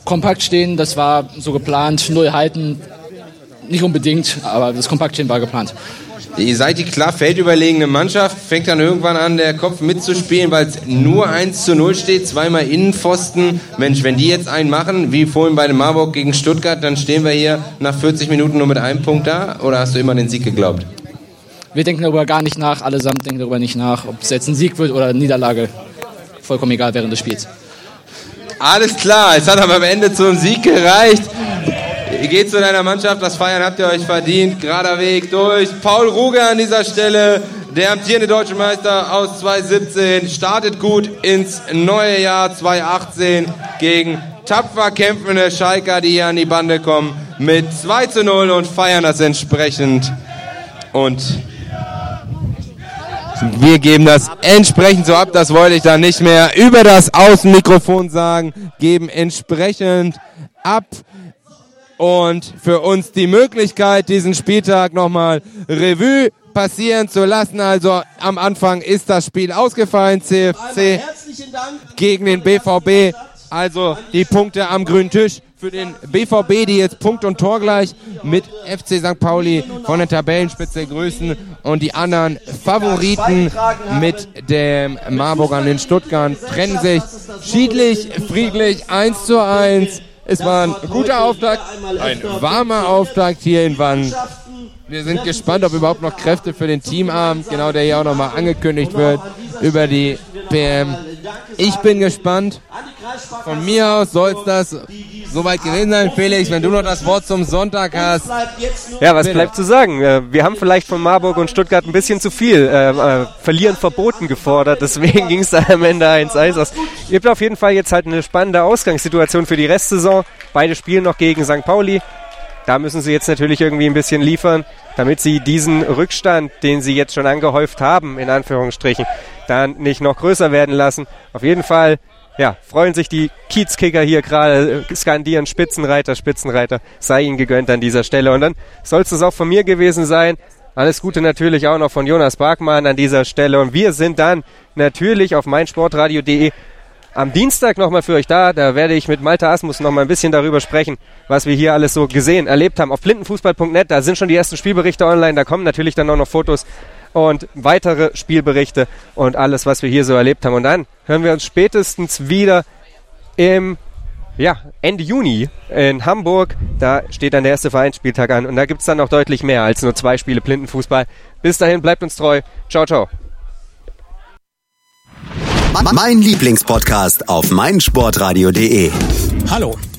Kompakt stehen, das war so geplant. Null halten, nicht unbedingt, aber das Kompaktstehen war geplant. Ihr seid die klar feldüberlegene Mannschaft, fängt dann irgendwann an, der Kopf mitzuspielen, weil es nur 1 zu 0 steht, zweimal Innenpfosten. Mensch, wenn die jetzt einen machen, wie vorhin bei dem Marburg gegen Stuttgart, dann stehen wir hier nach 40 Minuten nur mit einem Punkt da? Oder hast du immer an den Sieg geglaubt? Wir denken darüber gar nicht nach, allesamt denken darüber nicht nach, ob es jetzt ein Sieg wird oder eine Niederlage. Vollkommen egal während des Spiels. Alles klar, es hat aber am Ende zum Sieg gereicht. Ihr geht zu deiner Mannschaft, das Feiern habt ihr euch verdient. Gerader Weg durch. Paul Ruge an dieser Stelle, Der amtierende deutsche Meister aus 2017 startet gut ins neue Jahr 2018 gegen tapfer kämpfende Schalker, die hier an die Bande kommen, mit 2 zu 0 und feiern das entsprechend. Und wir geben das entsprechend so ab, das wollte ich dann nicht mehr über das Außenmikrofon sagen, geben entsprechend ab und für uns die Möglichkeit, diesen Spieltag nochmal Revue passieren zu lassen. Also am Anfang ist das Spiel ausgefallen, CFC gegen den BVB. Also die Punkte am grünen Tisch für den BVB, die jetzt Punkt und Tor gleich mit FC St. Pauli von der Tabellenspitze grüßen und die anderen Favoriten mit dem Marburg an den Stuttgart trennen sich schiedlich, friedlich 1 zu 1. Es war ein guter Auftakt, ein warmer Auftakt hier in Wann. Wir sind gespannt, ob überhaupt noch Kräfte für den Teamabend, genau der hier auch nochmal angekündigt wird, über die PM. Ich bin gespannt. Von mir aus soll es das soweit gewesen sein, Felix, wenn du noch das Wort zum Sonntag hast. Ja, was bleibt zu sagen? Äh, wir haben vielleicht von Marburg und Stuttgart ein bisschen zu viel äh, äh, verlieren verboten gefordert, deswegen ging es da am Ende 1-1 aus. Ihr habt auf jeden Fall jetzt halt eine spannende Ausgangssituation für die Restsaison. Beide spielen noch gegen St. Pauli. Da müssen sie jetzt natürlich irgendwie ein bisschen liefern, damit sie diesen Rückstand, den sie jetzt schon angehäuft haben, in Anführungsstrichen, dann nicht noch größer werden lassen. Auf jeden Fall ja, freuen sich die Kiezkicker hier gerade, äh, skandieren Spitzenreiter, Spitzenreiter, sei ihnen gegönnt an dieser Stelle. Und dann soll es auch von mir gewesen sein. Alles Gute natürlich auch noch von Jonas Barkmann an dieser Stelle. Und wir sind dann natürlich auf meinsportradio.de am Dienstag nochmal für euch da. Da werde ich mit Malte Asmus nochmal ein bisschen darüber sprechen, was wir hier alles so gesehen, erlebt haben. Auf blindenfußball.net, da sind schon die ersten Spielberichte online. Da kommen natürlich dann auch noch Fotos und weitere Spielberichte und alles, was wir hier so erlebt haben. Und dann hören wir uns spätestens wieder im ja, Ende Juni in Hamburg. Da steht dann der erste Vereinsspieltag an. Und da gibt es dann noch deutlich mehr als nur zwei Spiele Blindenfußball. Bis dahin, bleibt uns treu. Ciao, ciao. Mein Lieblingspodcast auf meinsportradio.de. Hallo.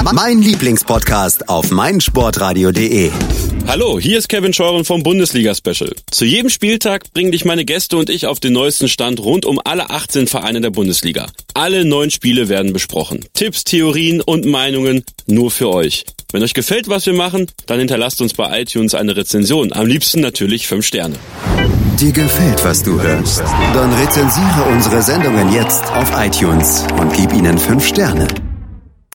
Mein Lieblingspodcast auf meinsportradio.de. Hallo, hier ist Kevin Scheuren vom Bundesliga Special. Zu jedem Spieltag bringen dich meine Gäste und ich auf den neuesten Stand rund um alle 18 Vereine der Bundesliga. Alle neun Spiele werden besprochen. Tipps, Theorien und Meinungen nur für euch. Wenn euch gefällt, was wir machen, dann hinterlasst uns bei iTunes eine Rezension. Am liebsten natürlich 5 Sterne. Dir gefällt, was du hörst? Dann rezensiere unsere Sendungen jetzt auf iTunes und gib ihnen 5 Sterne.